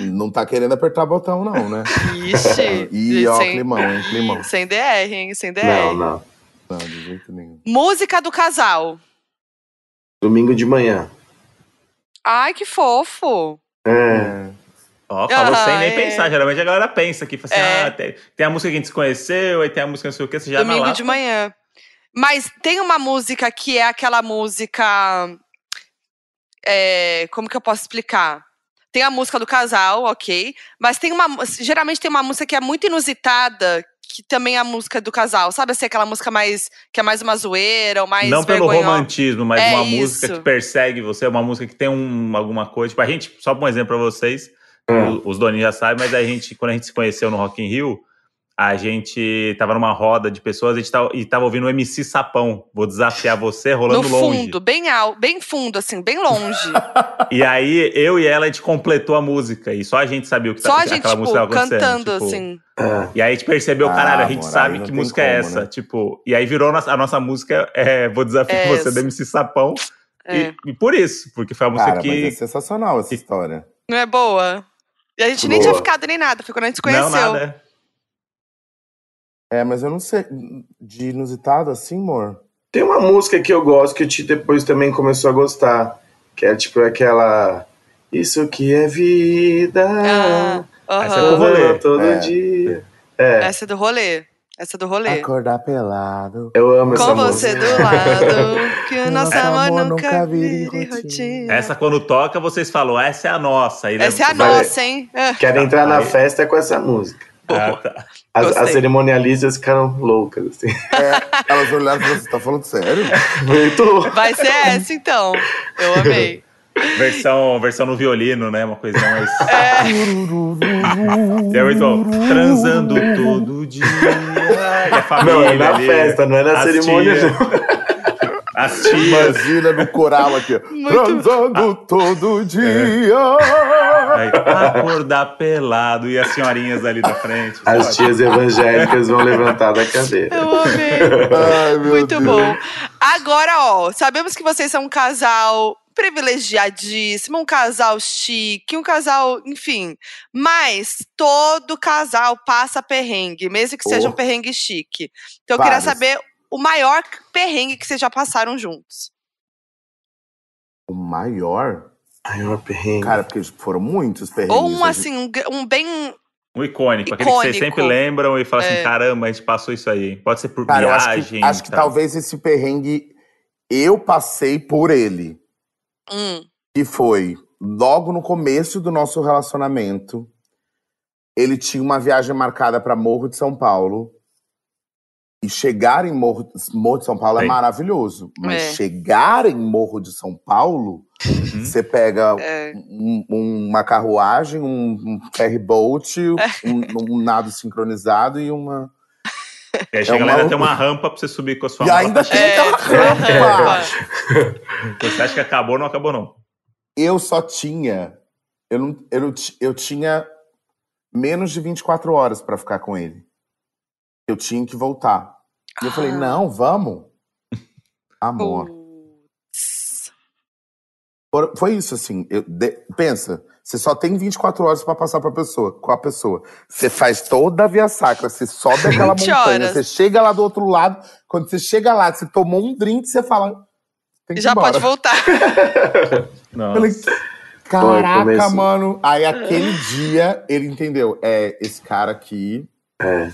Não tá querendo apertar botão, não, né? Ixi. E ó, sem, climão, hein? Climão. sem DR, hein? Sem DR. Não, não. Não, de jeito nenhum. Música do casal. Domingo de manhã. Ai, que fofo. É. Ó, falou Ah, sem nem é. pensar. Geralmente a galera pensa aqui, fala assim, É. ah, tem, tem a música que a gente conheceu, aí tem a música não sei o que, você já Domingo na de manhã. Mas tem uma música que é aquela música. é, como que eu posso explicar? Tem a música do casal, ok. Mas tem uma. Geralmente tem uma música que é muito inusitada, que também é a música do casal. Sabe assim, aquela música mais. que é mais uma zoeira, ou mais. Não pelo vergonhosa? romantismo, mas É uma isso. música que persegue você, uma música que tem um, alguma coisa. Tipo, a gente, só um exemplo pra vocês, Hum. os doninhos já sabem, mas a gente, quando a gente se conheceu no Rock in Rio, a gente tava numa roda de pessoas a gente tava, e tava ouvindo o MC Sapão. Vou desafiar você No rolando longe. fundo, bem alto, bem fundo, assim, bem longe. E aí, eu e ela, a gente completou a música. E só a gente sabia o que Só tá, a gente, aquela tipo, música tava cantando, tipo. assim. É. E aí a gente percebeu, Ah, caralho, a gente sabe que música é como, essa. né? Tipo, e aí virou nossa- a nossa música é Vou Desafiar É Você essa. do MC Sapão. É. E, e por isso, porque foi a música Cara, que. mas é sensacional essa história. Não é boa? E a gente nem Boa. tinha ficado nem nada, foi quando a gente se conheceu. Não, nada. É, mas eu não sei. De inusitado assim, amor? Tem uma música que eu gosto que o Ti depois também começou a gostar. Que é tipo aquela. Isso que é vida. Ah, Essa é do rolê. Todo É. dia. É, Essa é do rolê. Essa é do rolê. Acordar pelado. eu amo essa Com música. você do lado, que o nosso amor amor nunca nunca vire rotina. rotina. Essa quando toca, vocês falam, essa é a nossa. Aí Essa é a nossa, hein? É. Quero entrar na festa com essa música. Ah, tá. As, as cerimonialistas ficaram loucas, assim. É, elas olharam e falaram, você tá falando sério? Muito. Vai ser essa, então. Eu amei. Versão, versão no violino, né? Uma coisa mais. É, É muito bom. Transando todo dia. E a família Não, é na ali, festa, não é na cerimônia, não. As tias. Imagina no coral aqui, ó. Muito- Transando todo dia. Aí, acordar pelado e as senhorinhas ali na frente. As sabe? tias evangélicas vão levantar da cadeira. eu amei. Ai, meu Muito Deus. bom. Agora, ó, sabemos que vocês são um casal privilegiadíssimo, um casal chique, um casal, enfim. Mas todo casal passa perrengue, mesmo que seja um Oh. perrengue chique. Então eu queria Vários. saber o maior perrengue que vocês já passaram juntos. O maior? Maior perrengue. Cara, porque foram muitos perrengues. Ou um assim, um, um bem. Um icônico, aquele que vocês Icônico. sempre lembram e falam assim: É. caramba, a gente passou isso aí. Pode ser por Cara, eu acho viagem. que, acho que tal. talvez esse perrengue eu passei por ele. Hum, E foi logo no começo do nosso relacionamento. Ele tinha uma viagem marcada para Morro de São Paulo. E chegar em Morro, Morro de São Paulo é Sim. maravilhoso. Mas É. chegar em Morro de São Paulo, Uhum. você pega é. um- uma carruagem, um, um ferry boat, É. um, um nado sincronizado e uma. E aí chega É lá, uma ainda tem uma rampa pra você subir com a sua E ainda pra tem É, aquela rampa! Então, Você acha que acabou, não acabou, não. Eu só tinha. Eu, não, eu, eu tinha menos de 24 horas pra ficar com ele. Eu tinha que voltar. E eu falei, Ah. não, vamos. Amor. Foi- isso, assim. eu- de- pensa, você só tem 24 horas pra passar pra pessoa, com a pessoa. Você faz toda a via sacra, você sobe aquela 20 montanha, horas. você chega lá do outro lado. Quando você chega lá, você tomou um drink, você fala. Tem que ir Já pode voltar. Nossa. Falei, caraca, mano. Aí aquele dia ele entendeu. É, esse cara aqui. É.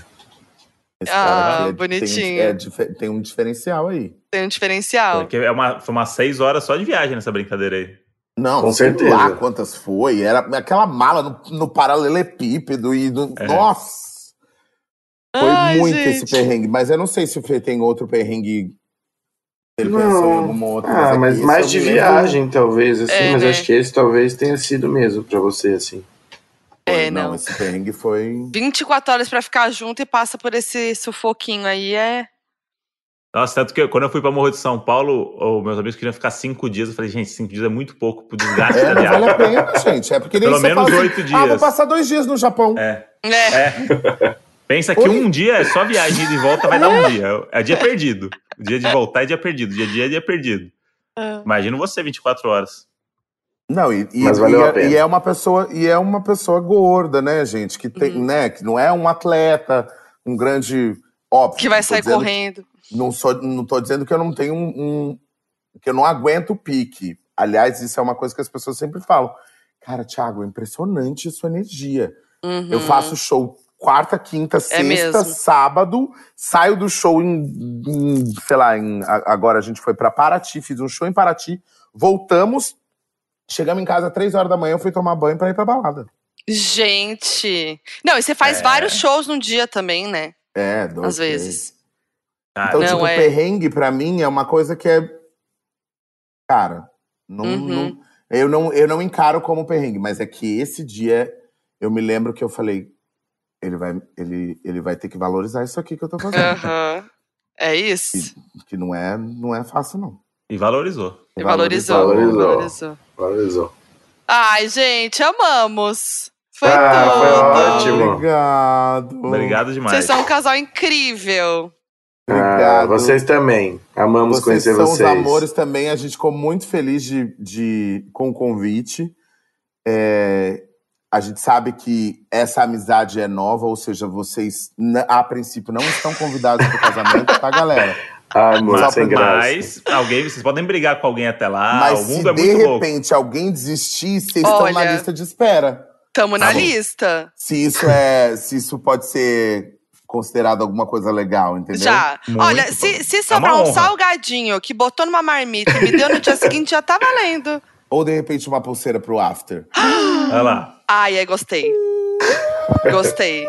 Ah, é- bonitinho. Tem, é tem um diferencial aí. Tem um diferencial. Porque é uma, foi umas seis horas só de viagem nessa brincadeira aí. Não, Com sei certeza. lá quantas foi. Era aquela mala no, no paralelepípedo e. no- É. Nossa! Foi Ai, muito gente. esse perrengue. Mas eu não sei se o Fê tem outro perrengue. Ele Não. pensou em alguma outra. Ah, mas mais de viagem, talvez, assim. É, mas né? acho que esse talvez tenha sido mesmo pra você, assim. É, Foi, não. Esse perrengue foi. 24 horas pra ficar junto e passa por esse sufoquinho aí é. Nossa, tanto que quando eu fui pra Morro de São Paulo, os meus amigos queriam ficar cinco dias. Eu falei, gente, cinco dias é muito pouco pro desgaste É, da não viagem. vale a pena, gente. É porque nem Pelo menos oito assim, Ah, vou dias. passar dois dias no Japão. É. É. É. Pensa que Oi? um dia é só viagem ida e volta, vai dar um dia. É dia perdido. O dia de voltar é dia perdido. Dia a dia é dia perdido. É. Imagina você 24 horas. Não, e, e, Mas valeu e a é- pena. e é uma pessoa e é uma pessoa gorda, né, gente? Que tem, Uhum. né? Que não é um atleta, um grande óbvio. Que vai sair correndo. Não sou, não tô dizendo que eu não tenho um, um- que eu não aguento o pique. Aliás, isso é uma coisa que as pessoas sempre falam. Cara, Thiago, é impressionante a sua energia. Uhum. Eu faço show quarta, quinta, sexta, mesmo. sábado, saio do show em, em, sei lá, em- agora a gente foi pra Paraty, fiz um show em Paraty, voltamos, chegamos em casa às três horas da manhã, eu fui tomar banho pra ir pra balada. Gente. Não, e você faz É. vários shows num dia também, né? É, dois, Às vezes. Cara, Então, Não, tipo, é. perrengue pra mim é uma coisa que é. Cara, não, Uhum. não- eu, não, eu não encaro como perrengue, mas é que esse dia eu me lembro que eu falei: ele vai, ele, ele vai ter que valorizar isso aqui que eu tô fazendo. Aham. É isso. que não é, não é fácil, não. E valorizou. E valorizou. Valorizou. Valorizou. Valorizou. Ai, gente, amamos. Foi Ah, foi tudo. ótimo. Obrigado. Obrigado demais. Vocês são um casal incrível. Ah, Obrigado. vocês também. Amamos Vocês conhecer são vocês. os amores também. A gente ficou muito feliz de, de, com o convite. É, a gente sabe que essa amizade é nova, ou seja, vocês, a princípio, não estão convidados para o casamento, tá, galera? Ai, amor, Só sem graça. Mas alguém, vocês podem brigar com alguém até lá. Mas o se mundo é de muito louco. repente alguém desistir, vocês estão na lista de espera. Tamo na Tá bom. lista. Se isso é, se isso pode ser considerado alguma coisa legal, entendeu? Já. Muito Olha, se, se É sobrar uma um honra. salgadinho que botou numa marmita e me deu no dia seguinte, já tá valendo. Ou de repente uma pulseira pro after. Olha lá. Ai, ai, gostei. Gostei.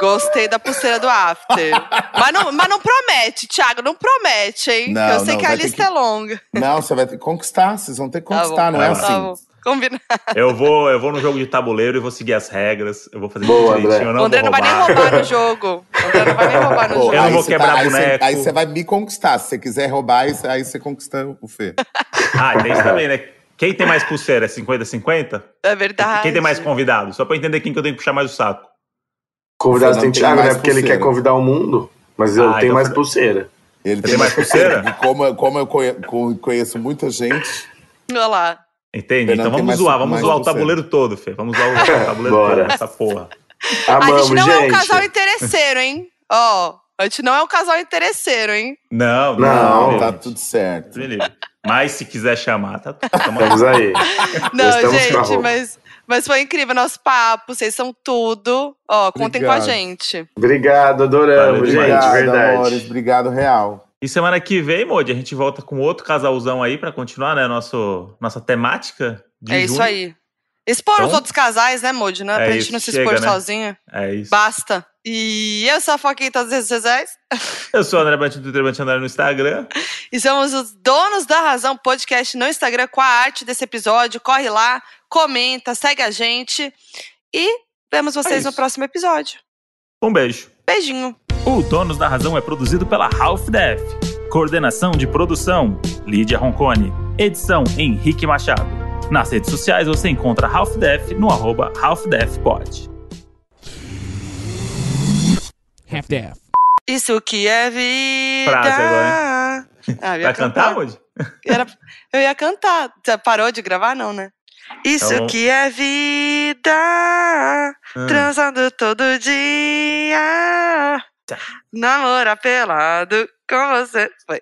Gostei da pulseira do after. Mas não, mas não promete, Thiago, não promete, hein? Não, eu sei não, que a lista que- é longa. Não, você vai ter que conquistar, vocês vão ter que Tá conquistar, bom, não é tá assim. Tá bom. Combina. Eu vou, eu vou no jogo de tabuleiro e vou seguir as regras. Eu vou fazer Boa, tudo direitinho. André. Eu O não André vou não vai nem roubar. no jogo. O André não vai nem roubar no Pô, jogo. Eu não vou quebrar você- boneco. Aí você vai me conquistar. Se você quiser roubar, aí você, aí você conquista o Fê. Ah, tem isso também, né? Quem tem mais pulseira? É 50-50? É verdade. Quem tem mais convidado? Só pra eu entender quem que eu tenho que puxar mais o saco. Convidado tem Thiago, mais né? Porque ele quer convidar o mundo. Mas eu Ah, tenho então mais pulseira. Ele tem mais pulseira? E como, eu- como eu conhe- co- conheço muita gente, Olha lá. Entende? Então vamos mais- zoar, vamos mais zoar o tabuleiro todo, Fê. Vamos zoar o tabuleiro todo, essa porra. a Amamos, gente não é um gente. casal interesseiro, hein? Ó, a gente não é um casal interesseiro, hein? Não, Não, não. tá tudo certo. Mas se quiser chamar, tá tamo Estamos aí. Não, a gente, roupa. mas, mas foi incrível nosso papo. Vocês são tudo. Ó, contem com a Obrigado. gente. Obrigado, adoramos, gente. Obrigado, verdade. amores. Obrigado, real. E semana que vem, Modi, a gente volta com outro casalzão aí pra continuar, né? Nosso, nossa temática de é isso junho. aí. Expor os Então- outros casais, né, Moody? Né? É pra gente isso, não se chega, expor né? sozinha. É isso. Basta. E eu sou a Foquinha em todas as redes sociais. Eu sou o André Brant do Twitter André no Instagram. E somos os donos da razão podcast no Instagram com a arte desse episódio. Corre lá, comenta, segue a gente. E vemos vocês no É isso. próximo episódio. Um beijo. Beijinho. O Donos da Razão é produzido pela Half Def. Coordenação de produção: Lídia Roncone. Edição: Henrique Machado. Nas redes sociais você encontra Half Def no arroba Half. Half-Death. Isso que é vida. Frase agora, Ah, Vai cantar, Modi? Era- Eu ia cantar. Você parou de gravar, não, né? Isso Então- que é vida. Ah. Transando todo dia. Namora pelado com você. Foi.